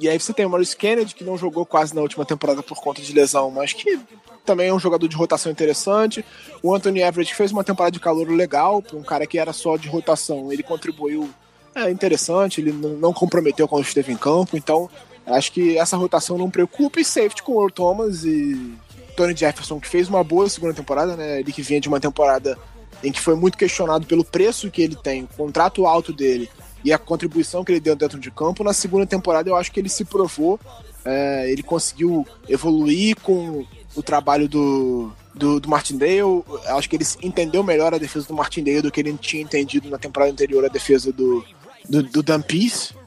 e aí você tem o Maurice Kennedy, que não jogou quase na última temporada por conta de lesão, mas que também é um jogador de rotação interessante. O Anthony Everett fez uma temporada de calor legal, para um cara que era só de rotação, ele contribuiu é interessante, ele não comprometeu quando esteve em campo, então acho que essa rotação não preocupa. E safety com o Earl Thomas e Tony Jefferson, que fez uma boa segunda temporada, né? Ele que vinha de uma temporada em que foi muito questionado pelo preço que ele tem, o contrato alto dele e a contribuição que ele deu dentro de campo. Na segunda temporada, eu acho que ele se provou, é, ele conseguiu evoluir com o trabalho do, do, do. Eu acho que ele entendeu melhor a defesa do Martindale do que ele tinha entendido na temporada anterior a defesa do, do, do Dan.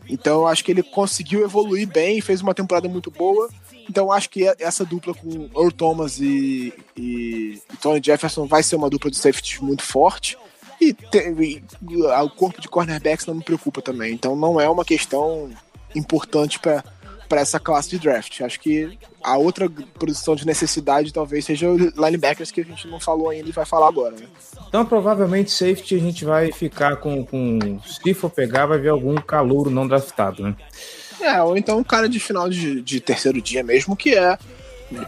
Então, eu acho que ele conseguiu evoluir bem, fez uma temporada muito boa. Então acho que essa dupla com Earl Thomas e, e, e Tony Jefferson vai ser uma dupla de safety muito forte. E, e, o corpo de cornerbacks não me preocupa também. Então não é uma questão importante para para essa classe de draft. Acho que a outra posição de necessidade talvez seja o linebackers que a gente não falou ainda e vai falar agora. Né? Então provavelmente safety a gente vai ficar com, com se for pegar vai ver algum calouro não draftado, né? É, ou então um cara de final de, de terceiro dia mesmo, que é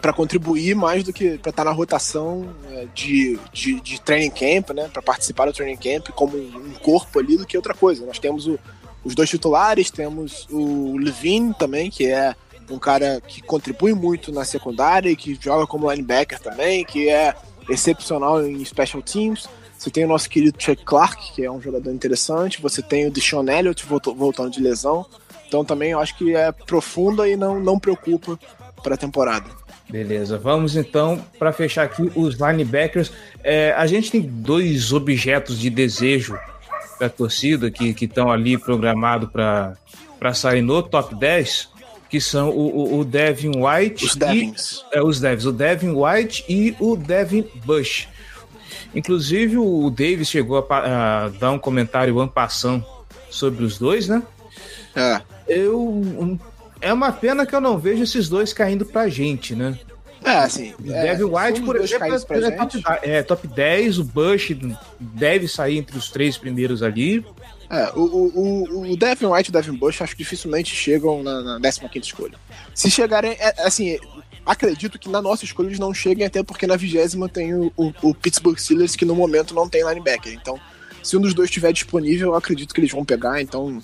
para contribuir mais do que para estar tá na rotação é, de, de, de training camp, né? Para participar do training camp como um corpo ali do que outra coisa. Nós temos o, os dois titulares, temos o Levine também, que é um cara que contribui muito na secundária e que joga como linebacker também, que é excepcional em special teams. Você tem o nosso querido Chuck Clark, que é um jogador interessante. Você tem o Deshaun Elliott voltando de lesão. Então também eu acho que é profunda e não, não preocupa para a temporada. Beleza, vamos então para fechar aqui os linebackers. É, a gente tem dois objetos de desejo da torcida que estão ali programados para sair no top 10, que são o, o, o Devin White. Os Devins. E, é, os Devins, o Devin White e o Devin Bush. Inclusive, o Davis chegou a, a dar um comentário ano passando sobre os dois, né? É eu. É uma pena que eu não vejo esses dois caindo pra gente, né? É, assim. O é, Devin White, por exemplo, é top, é top 10, o Bush deve sair entre os três primeiros ali. É, o, o, o Devin White e o Devin Bush acho que dificilmente chegam na, na 15 escolha. Se chegarem, é, assim, acredito que na nossa escolha eles não cheguem, até porque na vigésima tem o, o, o, Pittsburgh Steelers, que no momento não tem linebacker. Então, se um dos dois estiver disponível, eu acredito que eles vão pegar. Então,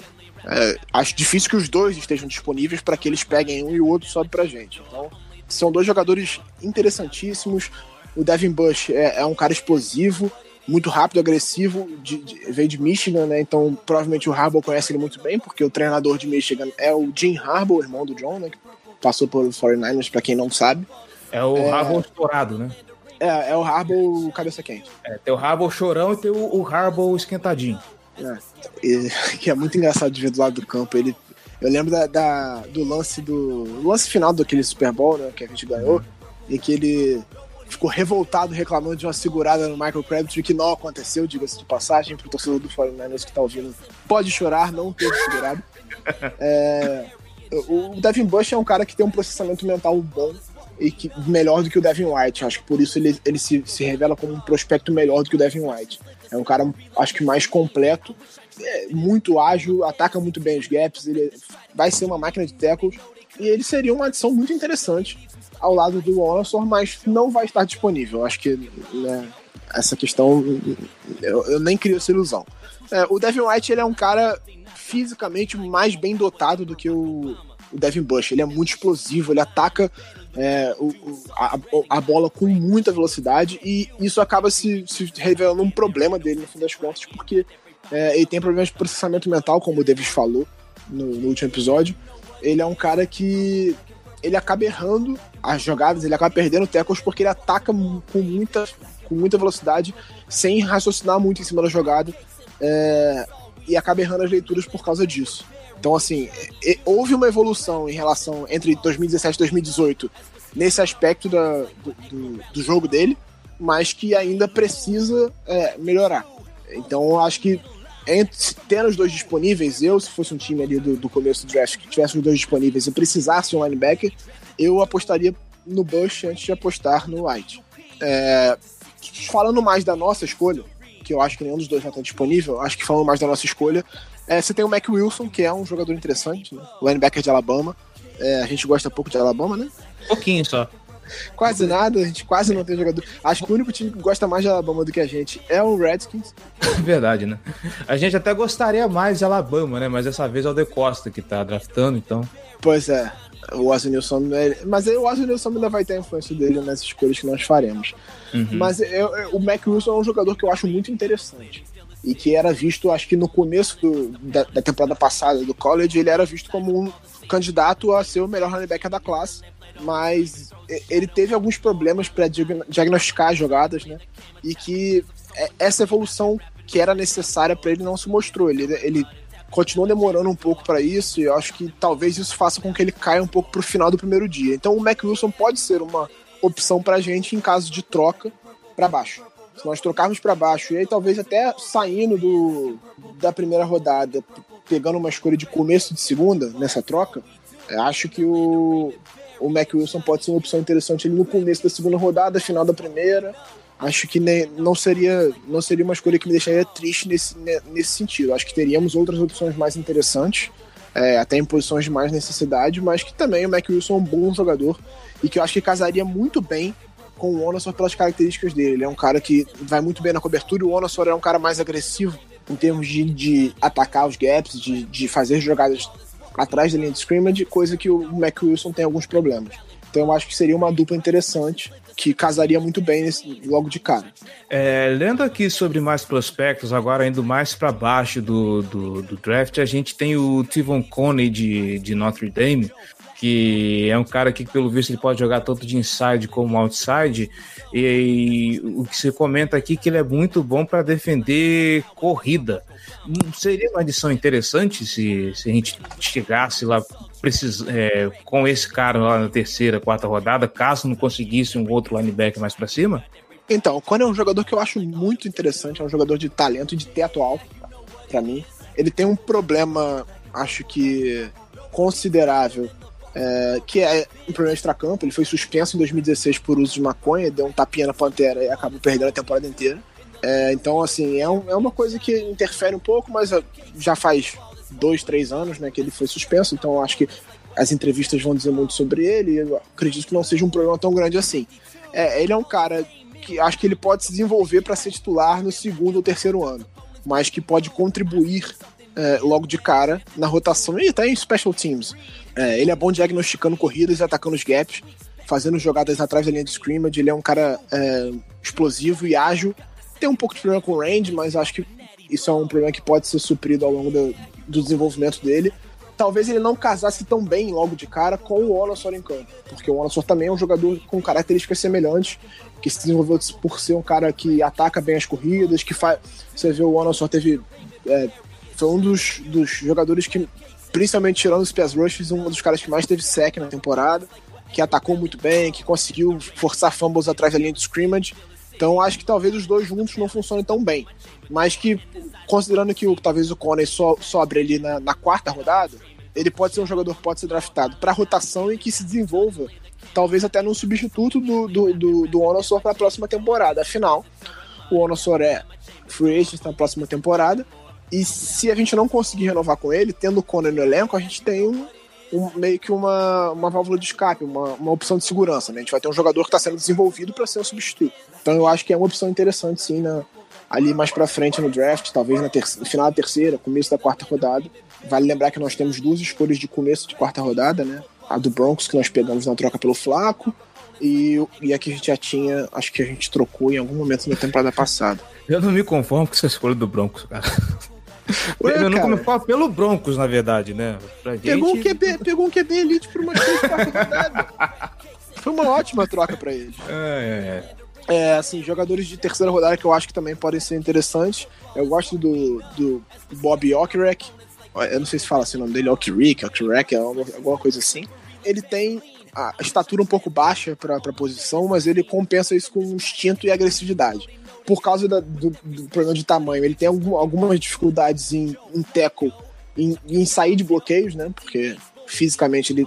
é, acho difícil que os dois estejam disponíveis para que eles peguem um e o outro sobe pra gente. Então, são dois jogadores interessantíssimos. O Devin Bush é, é um cara explosivo, muito rápido, agressivo, de, de, veio de Michigan, né? Então, provavelmente o Harbaugh conhece ele muito bem, porque o treinador de Michigan é o Jim Harbaugh, irmão do John, né? Que passou por 49ers, para quem não sabe. É o é... Harbaugh estourado, né? É, é o Harbaugh cabeça quente. É, tem o Harbaugh chorão e tem o, o Harbaugh esquentadinho. É, e, que é muito engraçado de ver do lado do campo. Ele, eu lembro da, da do lance do lance final daquele Super Bowl, né, que a gente ganhou, uhum. em que ele ficou revoltado reclamando de uma segurada no Michael Crabtree que não aconteceu, diga-se de passagem, pro torcedor do 49ers que tá ouvindo. Pode chorar, não teve segurado. É, o Devin Bush é um cara que tem um processamento mental bom e que, melhor do que o Devin White. Acho que por isso ele, ele se, se revela como um prospecto melhor do que o Devin White. É um cara, acho que mais completo, é muito ágil, ataca muito bem os gaps, ele vai ser uma máquina de tackles e ele seria uma adição muito interessante ao lado do Onosor, mas não vai estar disponível. Acho que né, essa questão eu, eu, nem crio essa ilusão. É, o Devin White ele é um cara fisicamente mais bem dotado do que o, o Devin Bush. Ele é muito explosivo, ele ataca é, o, a, a, bola com muita velocidade e isso acaba se, se, revelando um problema dele no fim das contas, porque é, ele tem problemas de processamento mental, como o Davis falou no, no, último episódio. Ele é um cara que ele acaba errando as jogadas, ele acaba perdendo tackles porque ele ataca com muita, com muita velocidade, sem raciocinar muito em cima da jogada, é, e acaba errando as leituras por causa disso. Então, assim, houve uma evolução em relação entre 2017 e 2018 nesse aspecto da, do, do, jogo dele, mas que ainda precisa é, melhorar. Então, acho que entre, tendo os dois disponíveis, eu, se fosse um time ali do, do começo do draft que tivesse os dois disponíveis e precisasse um linebacker, eu apostaria no Bush antes de apostar no White. É, falando mais da nossa escolha, que eu acho que nenhum dos dois vai estar disponível, acho que falando mais da nossa escolha, é, você tem o Mac Wilson, que é um jogador interessante, né? linebacker de Alabama. É, a gente gosta pouco de Alabama, né? Pouquinho só. quase nada, a gente quase não tem jogador. Acho que o único time que gosta mais de Alabama do que a gente é o Redskins. Verdade, né? A gente até gostaria mais de Alabama, né? Mas dessa vez é o De Costa que tá draftando, então. Pois é. O Ozzy Nilson, mas aí o Ozzy Nilson ainda vai ter a influência dele nas escolhas que nós faremos. Uhum. Mas eu, eu, o Mac Wilson é um jogador que eu acho muito interessante e que era visto, acho que no começo do, da, da, temporada passada do college, ele era visto como um candidato a ser o melhor linebacker da classe, mas ele teve alguns problemas para diagnosticar as jogadas, né? E que essa evolução que era necessária para ele não se mostrou. Ele, ele continuou demorando um pouco para isso e eu acho que talvez isso faça com que ele caia um pouco para o final do primeiro dia. Então o Mac Wilson pode ser uma opção para a gente em caso de troca para baixo. Se nós trocarmos para baixo e aí talvez até saindo do, da primeira rodada, pegando uma escolha de começo de segunda nessa troca, acho que o, o Mac Wilson pode ser uma opção interessante ali no começo da segunda rodada, final da primeira. Acho que nem, não seria não seria uma escolha que me deixaria triste nesse, nesse sentido. Acho que teríamos outras opções mais interessantes, é, até em posições de mais necessidade, mas que também o Mac Wilson é um bom jogador e que eu acho que casaria muito bem com o Onassor pelas características dele. Ele é um cara que vai muito bem na cobertura e o Onassor é um cara mais agressivo em termos de, de atacar os gaps, de, de fazer jogadas atrás da linha de scrimmage, coisa que o Mac Wilson tem alguns problemas. Então eu acho que seria uma dupla interessante que casaria muito bem nesse, logo de cara. É, lendo aqui sobre mais prospectos, agora indo mais para baixo do, do, do, draft, a gente tem o Tivon Coney de, de Notre Dame, que é um cara que, pelo visto, ele pode jogar tanto de inside como outside. E, e o que se comenta aqui é que ele é muito bom para defender corrida. Seria uma adição interessante se, se a gente chegasse lá precisa, é, com esse cara lá na terceira, quarta rodada, caso não conseguisse um outro linebacker mais para cima? Então, o Cone é um jogador que eu acho muito interessante, é um jogador de talento e de teto alto, para mim. Ele tem um problema, acho que considerável é, que é um problema extracampo. Ele foi suspenso em 2016 por uso de maconha, deu um tapinha na Pantera e acabou perdendo a temporada inteira. É, então, assim, é, um, é, uma coisa que interfere um pouco, mas já faz dois, três anos né, que ele foi suspenso, então acho que as entrevistas vão dizer muito sobre ele. Eu acredito que não seja um problema tão grande assim. É, ele é um cara que acho que ele pode se desenvolver para ser titular no segundo ou terceiro ano, mas que pode contribuir é, logo de cara na rotação e até em special teams. É, ele é bom diagnosticando corridas e atacando os gaps, fazendo jogadas atrás da linha de scrimmage. Ele é um cara é, explosivo e ágil. Tem um pouco de problema com o range, mas acho que isso é um problema que pode ser suprido ao longo do, do desenvolvimento dele. Talvez ele não casasse tão bem logo de cara com o Onosor em campo, porque o Onosor também é um jogador com características semelhantes, que se desenvolveu por ser um cara que ataca bem as corridas, que faz. Você vê o Onosor teve é, foi um dos, dos jogadores que, principalmente tirando os pass rushes, um dos caras que mais teve sec na temporada, que atacou muito bem, que conseguiu forçar fumbles atrás da linha de scrimmage. Então acho que talvez os dois juntos não funcionem tão bem. Mas que, considerando que o, talvez o Coney so, sobre ali na, na, quarta rodada, ele pode ser um jogador que pode ser draftado para rotação e que se desenvolva, talvez até num substituto do, do, do, do Onosor para a próxima temporada. Afinal, o Onosor é free agent na próxima temporada e se a gente não conseguir renovar com ele, tendo o Conor no elenco, a gente tem um, um, meio que uma, uma válvula de escape, uma, uma opção de segurança. Né? A gente vai ter um jogador que está sendo desenvolvido para ser um substituto. Então eu acho que é uma opção interessante, sim, ali mais para frente no draft, talvez na no final da terceira, começo da quarta rodada. Vale lembrar que nós temos duas escolhas de começo de quarta rodada, né? A do Broncos, que nós pegamos na troca pelo Flaco, e, e a que a gente já tinha, acho que a gente trocou em algum momento na temporada passada. Eu não me conformo com essa escolha do Broncos, cara. Ué, eu não como pelo Broncos, na verdade, né? Pra pegou, gente... um QB, pegou um QB Elite por uma Foi uma ótima troca para ele. É, é, é. é, assim, jogadores de terceira rodada que eu acho que também podem ser interessantes. Eu gosto do, do Bob Okerek. Eu não sei se fala assim o nome dele, Okerek, Okerek, é alguma coisa assim. Ele tem a estatura um pouco baixa para a posição, mas ele compensa isso com instinto e agressividade por causa da, do, do, problema de tamanho. Ele tem algum, algumas dificuldades em, em tackle, em, em sair de bloqueios, né? Porque fisicamente ele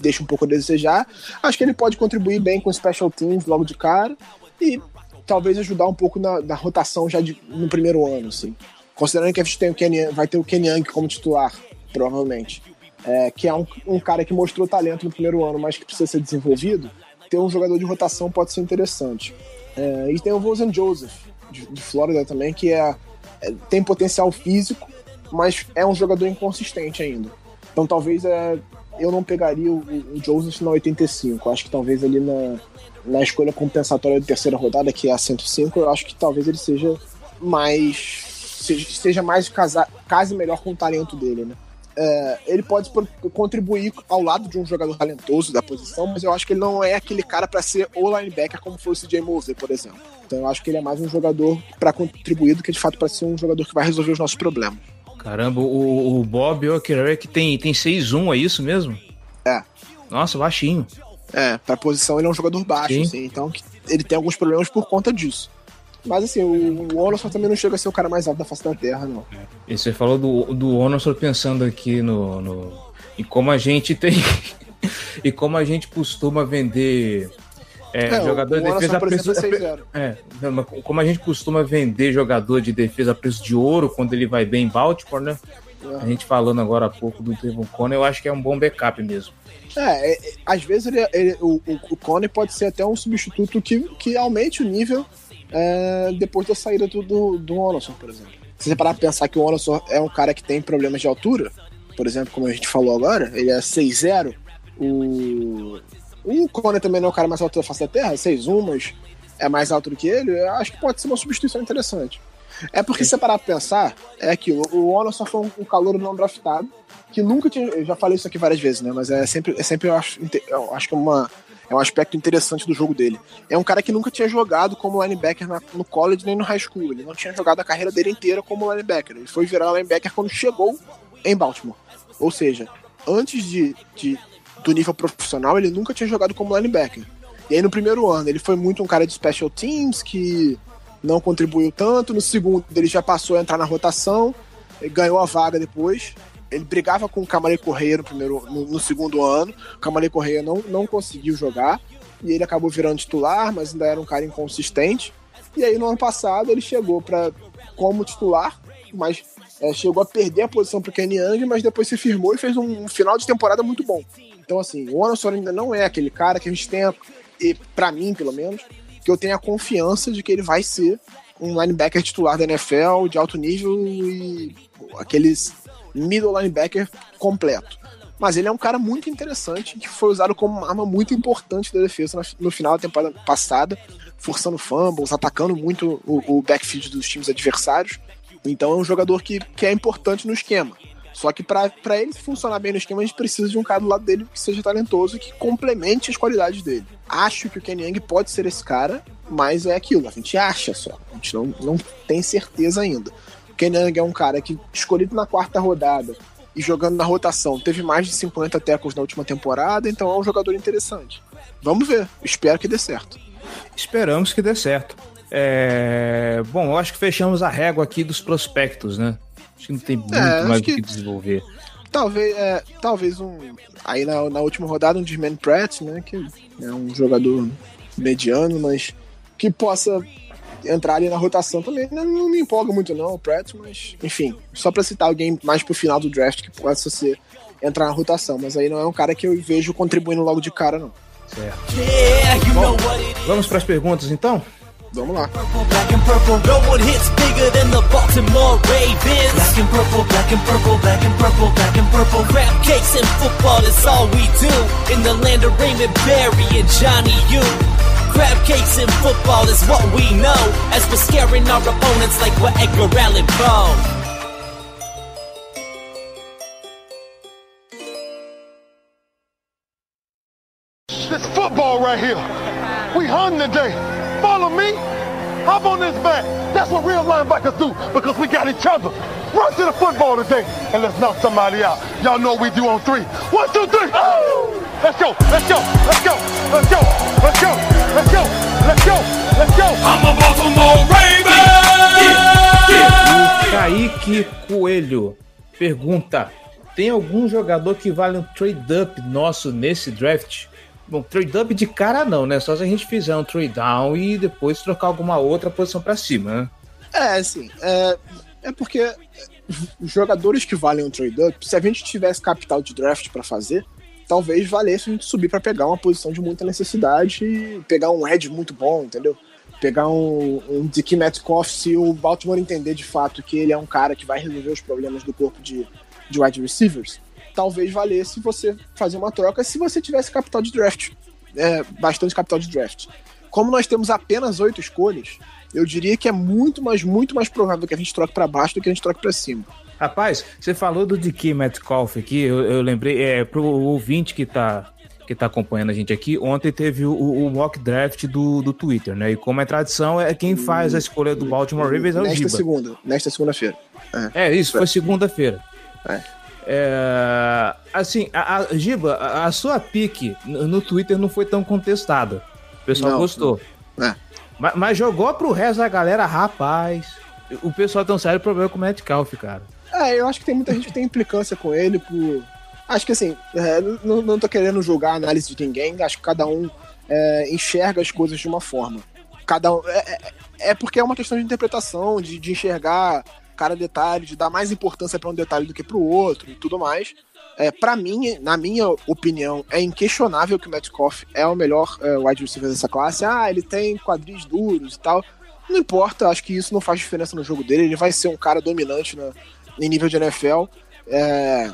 deixa um pouco a desejar. Acho que ele pode contribuir bem com special teams logo de cara e talvez ajudar um pouco na, na rotação já de, no primeiro ano, assim. Considerando que a gente tem o Kenny, vai ter o Kenny Young como titular, provavelmente, é, que é um, um cara que mostrou talento no primeiro ano, mas que precisa ser desenvolvido, ter um jogador de rotação pode ser interessante. É, e tem o Vosen Joseph, de, de Flórida também, que é, é, tem potencial físico, mas é um jogador inconsistente ainda. Então talvez é, eu não pegaria o, o Joseph na 85. Acho que talvez ali na, na escolha compensatória de terceira rodada, que é a 105, eu acho que talvez ele seja mais. seja, seja mais casa, case melhor com o talento dele, né? É, ele pode contribuir ao lado de um jogador talentoso da posição, mas eu acho que ele não é aquele cara para ser o linebacker como foi o CJ Mosley, por exemplo. Então eu acho que ele é mais um jogador para contribuir do que de fato para ser um jogador que vai resolver os nossos problemas. Caramba, o, o Bob Okereke tem, tem 6-1, é isso mesmo? É. Nossa, baixinho. É, pra posição ele é um jogador baixo, assim, então ele tem alguns problemas por conta disso. Mas assim, o, o Onosor também não chega a ser o cara mais alto da face da Terra, não. E você falou do, do Onosor pensando aqui no, no. E como a gente tem. e como a gente costuma vender. É, é, jogador de defesa a preço. Exemplo, é, é, como a gente costuma vender jogador de defesa a preço de ouro quando ele vai bem em Baltimore, né? A gente falando agora há pouco do Devon Conner, eu acho que é um bom backup mesmo. É, é às vezes ele, ele, o, o Conner pode ser até um substituto que, que aumente o nível é, depois da saída do, do, do Onosson, por exemplo. Se você parar pra pensar que o Onosson é um cara que tem problemas de altura, por exemplo, como a gente falou agora, ele é 6'0", o, o Conner também não é o cara mais alto da face da Terra, 6'1", mas é mais alto do que ele, eu acho que pode ser uma substituição interessante. É porque se você parar pra pensar, é aquilo, o Onosson foi um, um calor não draftado, que nunca tinha. Eu já falei isso aqui várias vezes, né? Mas é sempre, é sempre eu acho, eu acho que é uma é um aspecto interessante do jogo dele. É um cara que nunca tinha jogado como linebacker na, no college nem no high school. Ele não tinha jogado a carreira dele inteira como linebacker. Ele foi virar linebacker quando chegou em Baltimore. Ou seja, antes de, de, do nível profissional, ele nunca tinha jogado como linebacker. E aí no primeiro ano, ele foi muito um cara de special teams que não contribuiu tanto. No segundo, ele já passou a entrar na rotação, ganhou a vaga depois ele brigava com o Camarei Correia no, primeiro, no, no, segundo ano. O Camarei Correia não, não conseguiu jogar. E ele acabou virando titular, mas ainda era um cara inconsistente. E aí no ano passado ele chegou para como titular, mas é, chegou a perder a posição para o Kenny mas depois se firmou e fez um, um, final de temporada muito bom. Então assim, o Anderson ainda não é aquele cara que a gente tem, e para mim pelo menos, que eu tenho a confiança de que ele vai ser um linebacker titular da NFL de alto nível e aqueles middle linebacker completo. Mas ele é um cara muito interessante que foi usado como uma arma muito importante da defesa no final da temporada passada, forçando fumbles, atacando muito o, o backfield dos times adversários. Então é um jogador que, que é importante no esquema. Só que para ele funcionar bem no esquema, a gente precisa de um cara do lado dele que seja talentoso e que complemente as qualidades dele. Acho que o Kenny Young pode ser esse cara, mas é aquilo, a gente acha só. A gente não, não tem certeza ainda. Kenang é um cara que, escolhido na quarta rodada e jogando na rotação, teve mais de 50 tackles na última temporada, então é um jogador interessante. Vamos ver, espero que dê certo. Esperamos que dê certo. É... Bom, eu acho que fechamos a régua aqui dos prospectos, né? Acho que não tem muito é, mais o que... que desenvolver. Talvez, é, talvez um. Aí na, na última rodada, um Desmond Pratt, né? Que é um jogador mediano, mas que possa entrar ali na rotação também. Não, não me empolga muito, não, o Pratt, mas enfim, só para citar alguém mais pro final do draft que possa ser entrar na rotação, mas aí não é um cara que eu vejo contribuindo logo de cara, não. Certo. Bom, vamos para as perguntas então? Vamos lá. Crab cakes and football is what we know, as we're scaring our opponents like we're Edgar Allan Poe. This football right here. We hung today. Follow me. Hop on this back. That's what real linebackers do because we got each other. Run to the football today and let's knock somebody out. Y'all know we do on three. One, two, three. Oh! Let's go, let's go, let's go, let's go, let's go, let's go, let's go, let's go. I'm a Baltimore Raven. Tá o Kaique Coelho pergunta: tem algum jogador que vale um trade up nosso nesse draft? Bom, trade up de cara não, né? Só se a gente fizer um trade down e depois trocar alguma outra posição para cima, né? É, assim, é, é porque os jogadores que valem um trade up, se a gente tivesse capital de draft para fazer, talvez valesse a gente subir para pegar uma posição de muita necessidade e pegar um edge muito bom, entendeu? Pegar um, um Dick Metcalf, se o Baltimore entender de fato que ele é um cara que vai resolver os problemas do corpo de, de wide receivers, talvez valesse você fazer uma troca se você tivesse capital de draft, é, bastante capital de draft. Como nós temos apenas oito escolhas, eu diria que é muito, mas muito mais provável que a gente troque para baixo do que a gente troque para cima. Rapaz, você falou do DK Metcalf aqui, eu, eu lembrei, é, pro ouvinte que tá, que tá acompanhando a gente aqui, ontem teve o, o mock draft do, do Twitter, né? E como é tradição, é quem faz a escolha do Baltimore Ravens é o nesta Giba. segunda, nesta segunda-feira. É, isso, foi segunda-feira. É. É, assim, a, a- Giba, a, sua pique no, Twitter não foi tão contestada. O pessoal Não, gostou. É. Mas, mas jogou pro resto da galera, rapaz. O pessoal tem um sério problema com o Metcalf, cara. É, eu acho que tem muita gente que tem implicância com ele por. Acho que assim, é, não, não tô querendo julgar a análise de ninguém, acho que cada um é, enxerga as coisas de uma forma. Cada um. É, é- é porque é uma questão de interpretação, de, de enxergar cada detalhe, de dar mais importância para um detalhe do que para o outro e tudo mais. É, para mim, na minha opinião, é inquestionável que o Metcalf é o melhor é, wide receiver dessa classe. Ah, ele tem quadris duros e tal. Não importa, acho que isso não faz diferença no jogo dele. Ele vai ser um cara dominante na, em nível de NFL. É,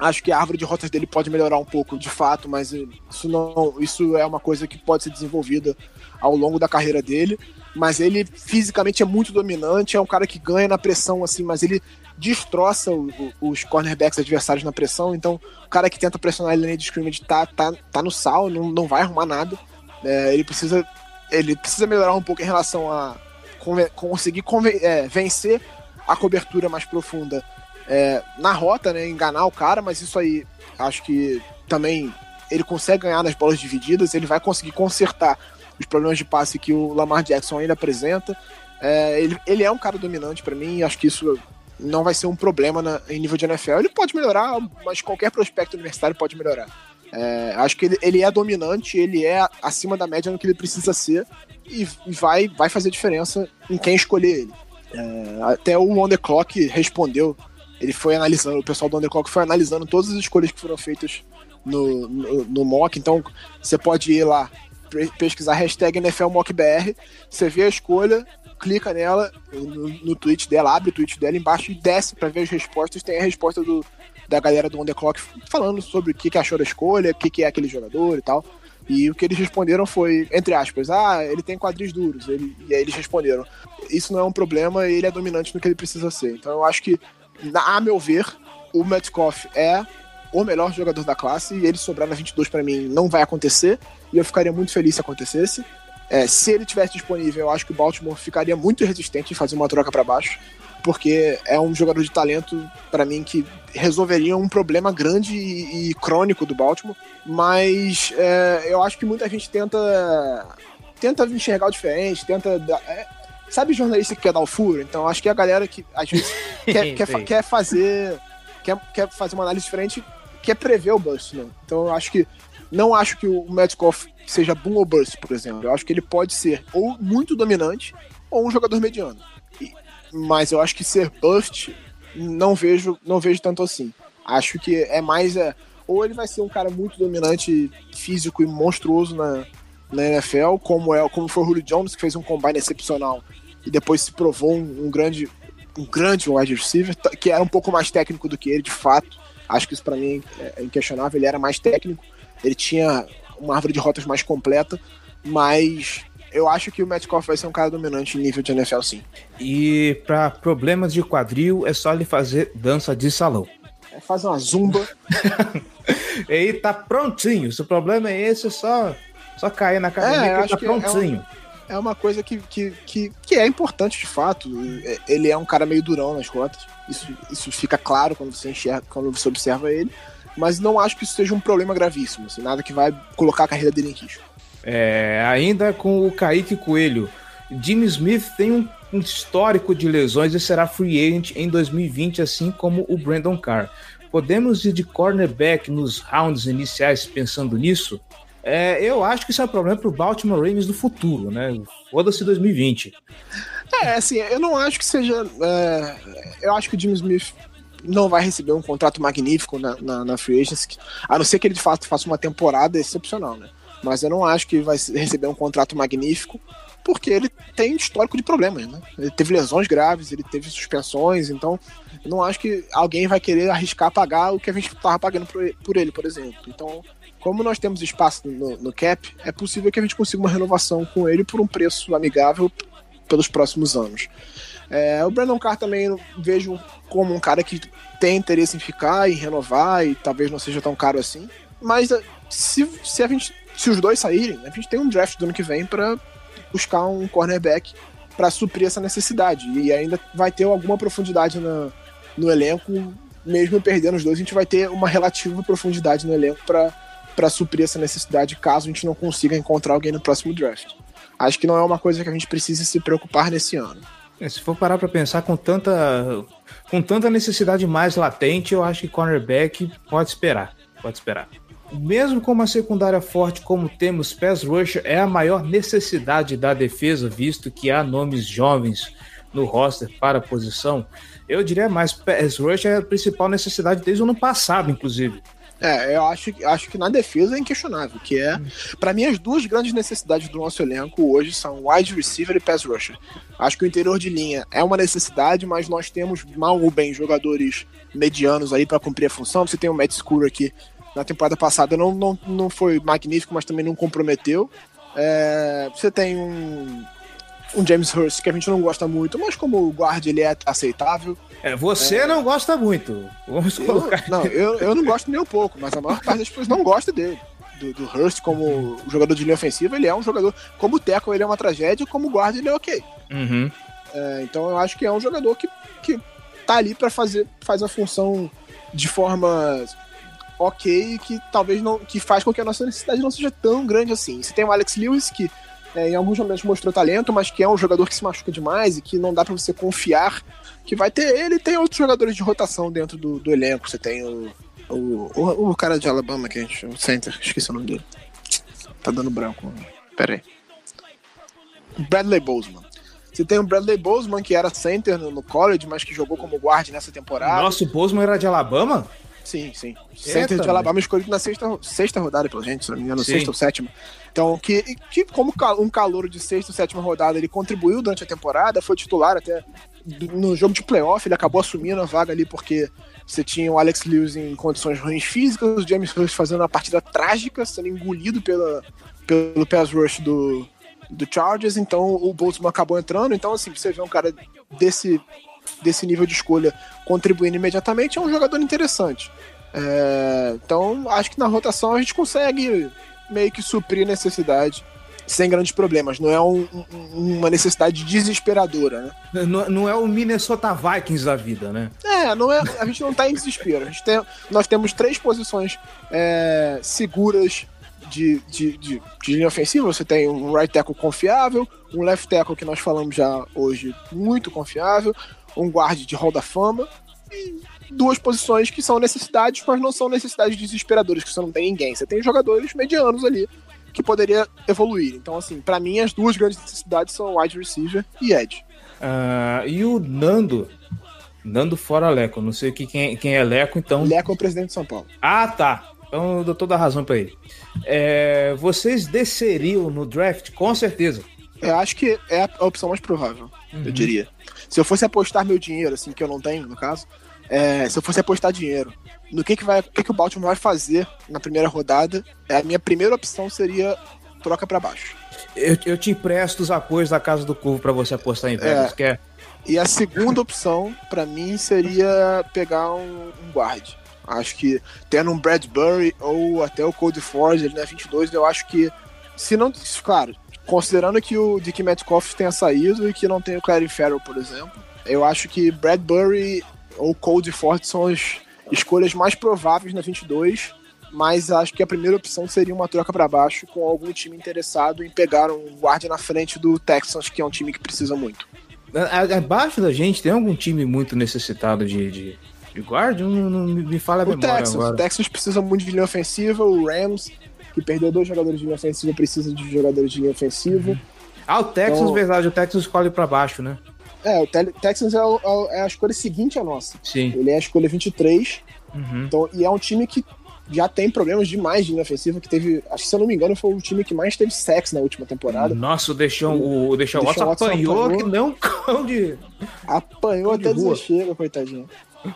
acho que a árvore de rotas dele pode melhorar um pouco, de fato, mas isso não, isso é uma coisa que pode ser desenvolvida ao longo da carreira dele. Mas ele fisicamente é muito dominante, é um cara que ganha na pressão, assim, mas ele destroça o- o- os cornerbacks adversários na pressão. Então, o cara que tenta pressionar ele na de scrimmage tá, tá, tá no sal, não, não vai arrumar nada. É, ele precisa ele precisa melhorar um pouco em relação a conseguir é, vencer a cobertura mais profunda é, na rota, né? Enganar o cara, mas isso aí acho que também ele consegue ganhar nas bolas divididas, ele vai conseguir consertar os problemas de passe que o Lamar Jackson ainda apresenta. É, ele, ele é um cara dominante para mim, acho que isso não vai ser um problema na- em nível de NFL. Ele pode melhorar, mas qualquer prospecto universitário pode melhorar. É, acho que ele, ele é dominante, ele é acima da média no que ele precisa ser e, vai, vai fazer diferença em quem escolher ele. É, até o On The Clock respondeu, ele foi analisando, o pessoal do On The Clock foi analisando todas as escolhas que foram feitas no, no, no mock, então você pode ir lá, pesquisar hashtag NFLMockBR, você vê a escolha, clica nela no, no tweet dela, abre o tweet dela embaixo e desce para ver as respostas, tem a resposta do, da galera do On The Clock falando sobre o que, que achou da escolha, o que, que é aquele jogador e tal. E o que eles responderam foi, entre aspas, ah, ele tem quadris duros. Ele, e aí eles responderam, isso não é um problema, ele é dominante no que ele precisa ser. Então eu acho que, na- a meu ver, o Metcalf é o melhor jogador da classe e ele sobrar na 22 para mim não vai acontecer. E eu ficaria muito feliz se acontecesse. É, se ele tivesse disponível, eu acho que o Baltimore ficaria muito resistente em fazer uma troca para baixo, porque é um jogador de talento, para mim, que resolveria um problema grande e, e crônico do Baltimore. Mas é, eu acho que muita gente tenta tenta enxergar o diferente, tenta. dar- é, sabe jornalista que quer dar o furo? Então acho que a galera que às vezes quer, quer, fa- quer fazer quer, quer fazer uma análise diferente, quer prever o bust, né? Então eu acho que não acho que o Metcalf seja boom ou bust, por exemplo. Eu acho que ele pode ser ou muito dominante ou um jogador mediano. Mas eu acho que ser bust não vejo não vejo tanto assim. Acho que é mais é, ou ele vai ser um cara muito dominante físico e monstruoso na, na NFL, como é como foi o Julio Jones que fez um combine excepcional e depois se provou um, um grande um grande wide receiver que era um pouco mais técnico do que ele de fato. Acho que isso pra mim é inquestionável. Ele era mais técnico, ele tinha uma árvore de rotas mais completa, mas eu acho que o Metcalf vai ser um cara dominante em nível de NFL sim. E pra problemas de quadril é só ele fazer dança de salão. É fazer uma zumba. E aí tá prontinho. Se o problema é esse, é só, só cair na academia É, que tá que é um- prontinho. é uma coisa que, que, que, que é importante de fato. É- Ele é um cara meio durão nas cotas. Isso, isso fica claro quando você enxerga, quando você observa ele. Mas não acho que isso seja um problema gravíssimo, assim, nada que vai colocar a carreira dele em risco. É, ainda com o Kaique Coelho. Jimmy Smith tem um, um histórico de lesões e será free agent em 2020, assim como o Brandon Carr. Podemos ir de cornerback nos rounds iniciais pensando nisso? É, eu acho que isso é um problema pro Baltimore Ravens do futuro, né? Foda-se 2020. É, assim, eu não acho que seja. é, eu acho que o Jimmy Smith não vai receber um contrato magnífico na, na, na Free Agency, a não ser que ele de fato faça uma temporada excepcional, né? Mas eu não acho que vai receber um contrato magnífico, porque ele tem histórico de problemas, né? Ele teve lesões graves, ele teve suspensões, então eu não acho que alguém vai querer arriscar pagar o que a gente estava pagando por, ele, por exemplo. Então, como nós temos espaço no, no, cap, é possível que a gente consiga uma renovação com ele por um preço amigável pelos próximos anos. É, o Brandon Carr também vejo como um cara que tem interesse em ficar e renovar e talvez não seja tão caro assim. Mas se, se, a gente, se os dois saírem, a gente tem um draft do ano que vem para buscar um cornerback para suprir essa necessidade. E ainda vai ter alguma profundidade no, no elenco, mesmo perdendo os dois, a gente vai ter uma relativa profundidade no elenco para suprir essa necessidade caso a gente não consiga encontrar alguém no próximo draft. Acho que não é uma coisa que a gente precisa se preocupar nesse ano. É, se for parar para pensar com tanta, com tanta necessidade mais latente, eu acho que cornerback pode esperar. Pode esperar. Mesmo com uma secundária forte como temos, pass rusher é a maior necessidade da defesa, visto que há nomes jovens no roster para a posição. Eu diria mais, pass rusher é a principal necessidade desde o ano passado, inclusive. É, eu acho, acho que na defesa é inquestionável, que é, para mim, as duas grandes necessidades do nosso elenco hoje são wide receiver e pass rusher. Acho que o interior de linha é uma necessidade, mas nós temos mal ou bem jogadores medianos aí para cumprir a função. Você tem o Matt Scuro aqui na temporada passada, não, não, não foi magnífico, mas também não comprometeu. É, você tem um, um James Hurst que a gente não gosta muito, mas como guarda ele é aceitável. É, você é... não gosta muito. Vamos colocar. Eu, não, eu, eu não gosto nem um pouco, mas a maior parte das pessoas não gosta dele. Do, do Hurst como jogador de linha ofensiva, ele é um jogador. Como teco, ele é uma tragédia, como guarda, ele é ok. Uhum. É, então eu acho que é um jogador que, que tá ali para fazer faz a função de forma ok que talvez não que faz com que a nossa necessidade não seja tão grande assim. Você tem o Alex Lewis que é, em alguns momentos mostrou talento, mas que é um jogador que se machuca demais e que não dá para você confiar que vai ter ele tem outros jogadores de rotação dentro do, do elenco. Você tem o, o, o, o, cara de Alabama que a gente. O center, esqueci o nome dele. Tá dando branco. Pera aí. Bradley Bozeman. Você tem o Bradley Bozeman, que era center no, no college, mas que jogou como guard nessa temporada. Nossa, o Bozeman era de Alabama? Sim, sim. Center de Alabama escolhido na sexta, sexta rodada pela gente, se não me engano, sim. sexta ou sétima. Então, que, que como um calor de sexta ou sétima rodada, ele contribuiu durante a temporada, foi titular até no jogo de playoff, ele acabou assumindo a vaga ali porque você tinha o Alex Lewis em condições ruins físicas, o James Hurst fazendo uma partida trágica, sendo engolido pela, pelo pass rush do, do Chargers, então o Boltzmann acabou entrando. Então, assim, você vê um cara desse, desse nível de escolha contribuindo imediatamente, é um jogador interessante. É, então, acho que na rotação a gente consegue meio que suprir necessidade sem grandes problemas. Não é um, um, uma necessidade desesperadora, né? Não, não, é o Minnesota Vikings da vida, né? É, não é, a gente não está em desespero. A tem, nós temos três posições é, seguras de, de, de, de, linha ofensiva. Você tem um right tackle confiável, um left tackle que nós falamos já hoje muito confiável, um guard de hall da fama e duas posições que são necessidades, mas não são necessidades desesperadoras, que você não tem ninguém. Você tem jogadores medianos ali que poderia evoluir. Então, assim, para mim, as duas grandes necessidades são wide receiver e edge. Uh, e o Nando? Nando fora Leco. Não sei quem, quem é Leco, então. Leco é o presidente de São Paulo. Ah, tá. Então eu dou toda a razão para ele. É, vocês desceriam no draft? Com certeza. Eu acho que é a opção mais provável, uhum. eu diria. Se eu fosse apostar meu dinheiro, assim, que eu não tenho, no caso, é, se eu fosse apostar dinheiro no que, que, vai, o que, que o Baltimore vai fazer na primeira rodada, é, a minha primeira opção seria troca para baixo. Eu, eu te empresto os apoios da Casa do Curvo para você apostar em Vegas, é, quer? E a segunda opção, para mim, seria pegar um, um guard. Acho que tendo um Bradbury ou até o Cody Ford ali na 22, eu acho que, se não, claro, considerando que o Dick Metcalf tenha saído e que não tem o Clary Farrell, por exemplo, eu acho que Bradbury ou Cody Ford são as escolhas mais prováveis na 22, mas acho que a primeira opção seria uma troca para baixo com algum time interessado em pegar um guarda na frente do Texans, que é um time que precisa muito. Abaixo da gente tem algum time muito necessitado de, de, de guarda? Não, não, me fala a o memória Texans, agora. O Texans precisa muito de linha ofensiva, o Rams, que perdeu dois jogadores de linha ofensiva, precisa de jogadores de linha ofensiva. Uhum. Ah, o Texans, então, verdade, o Texans escolhe para baixo, né? É, o Te- Texans é, o- é o- é a escolha seguinte à nossa. Sim. Ele é a escolha 23. Uhum. Então, e é um time que já tem problemas demais de linha ofensiva, que teve, acho que se eu não me engano, foi o time que mais teve sexo na última temporada. Nossa, o Deixão, o Deixão O Watson Deshaun Watson apanhou apanhou. que não cão de. Apanhou Cão de até chega, coitadinho.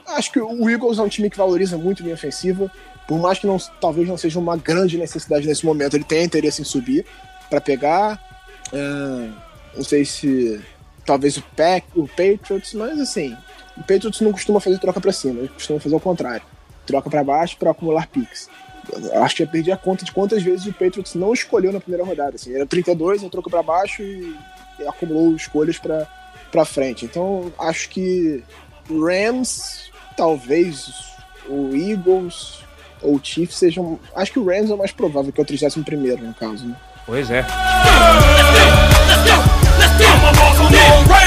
Acho que o Eagles é um time que valoriza muito linha ofensiva. Por mais que não, talvez não seja uma grande necessidade nesse momento, ele tem interesse em subir para pegar. Não sei se talvez o, Pack, o Patriots, mas assim, o Patriots não costuma fazer troca para cima, ele costuma fazer o contrário. Troca para baixo para acumular picks. Acho que eu perdi a conta de quantas vezes o Patriots não escolheu na primeira rodada. Assim, era 32, eu troco para baixo e, acumulou escolhas para frente. Então, acho que Rams, talvez o Eagles ou o Chiefs sejam. Acho que o Rams é o mais provável que é o 31 no caso. Né? Pois é. Let's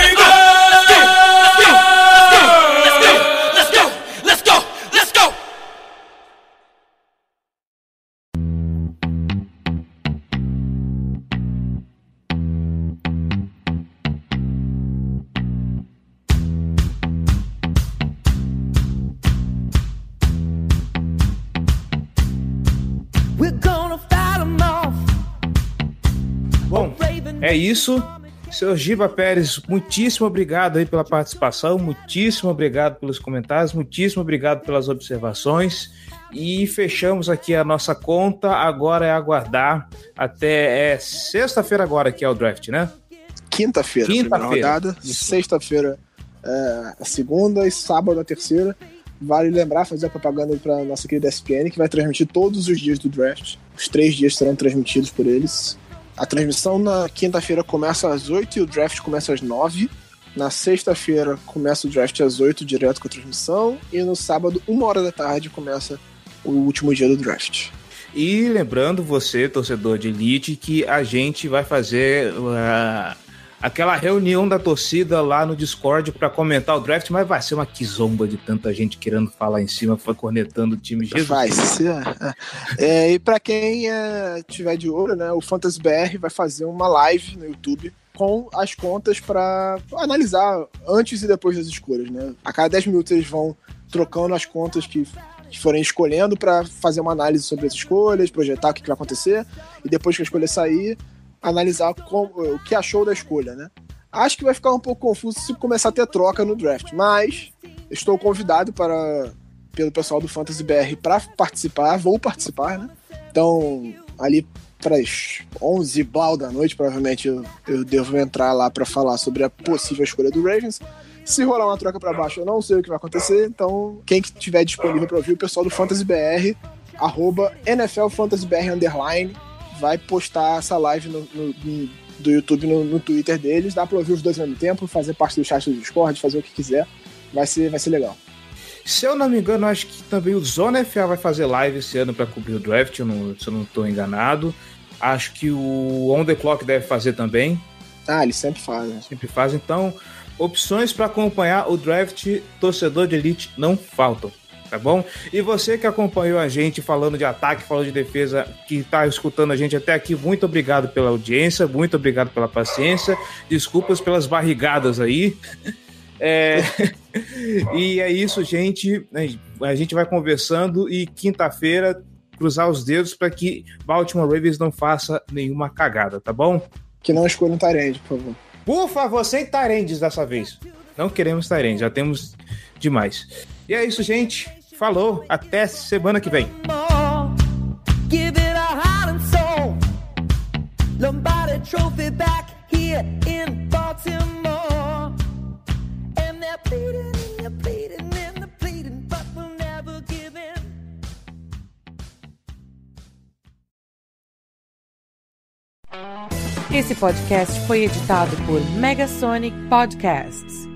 isso. Seu Giba Pérez, muitíssimo obrigado aí pela participação, muitíssimo obrigado pelos comentários, muitíssimo obrigado pelas observações. E fechamos aqui a nossa conta. Agora é aguardar até é, sexta-feira agora que é o draft, né? Quinta-feira, a primeira rodada. Sexta-feira, é, a segunda e sábado a terceira. Vale lembrar, fazer a propaganda para nossa querida SPN, que vai transmitir todos os dias do draft. Os três dias serão transmitidos por eles. A transmissão na quinta-feira começa às 8 e o draft começa às 9. Na sexta-feira começa o draft às 8, direto com a transmissão. E no sábado, uma hora da tarde, começa o último dia do draft. E lembrando você, torcedor de elite, que a gente vai fazer uh, aquela reunião da torcida lá no Discord para comentar o draft, mas vai ser uma quizomba de tanta gente querendo falar em cima, foi cornetando o time. Jesus Vai ser. é. É, e pra quem é, tiver de olho, né, o Fantasy BR vai fazer uma live no YouTube com as contas pra analisar antes e depois das escolhas, né? A cada 10 minutos eles vão trocando as contas que, forem escolhendo pra fazer uma análise sobre as escolhas, projetar o que, que vai acontecer e depois que a escolha sair, analisar o que achou da escolha, né? Acho que vai ficar um pouco confuso se começar a ter troca no draft, mas estou convidado para pelo pessoal do Fantasy BR para participar, vou participar, né? Então, ali para as 11 bal da noite, provavelmente eu, eu devo entrar lá para falar sobre a possível escolha do Ravens. Se rolar uma troca para baixo, eu não sei o que vai acontecer. Então, quem que tiver disponível para ouvir, o pessoal do Fantasy BR, arroba NFL Fantasy BR underline, vai postar essa live no, no- no- do YouTube no, Twitter deles. Dá para ouvir os dois ao mesmo tempo, fazer parte do chat do Discord, fazer o que quiser. Vai ser, vai ser legal. Se eu não me engano, acho que também o Zona FA vai fazer live esse ano para cobrir o draft, eu não- se eu não estou enganado. Acho que o On The Clock deve fazer também. Ah, eles sempre fazem. sempre faz. Então, opções para acompanhar o draft torcedor de elite não faltam, tá bom? E você que acompanhou a gente falando de ataque, falando de defesa, que está escutando a gente até aqui, muito obrigado pela audiência, muito obrigado pela paciência, desculpas pelas barrigadas aí. É, e é isso, gente. A gente vai conversando e quinta-feira cruzar os dedos para que Baltimore Ravens não faça nenhuma cagada, tá bom? Que não escolha um Tyrande, por favor. Por favor, sem Tarendes dessa vez. Não queremos Tarendes, já temos demais. E é isso, gente. Falou, até semana que vem. more. Give it a heart and soul. Lombardi Trophy back here in Baltimore. And they're pleading and they're pleading and they're pleading, but we'll never give in. Esse podcast foi editado por Megasonic Podcasts.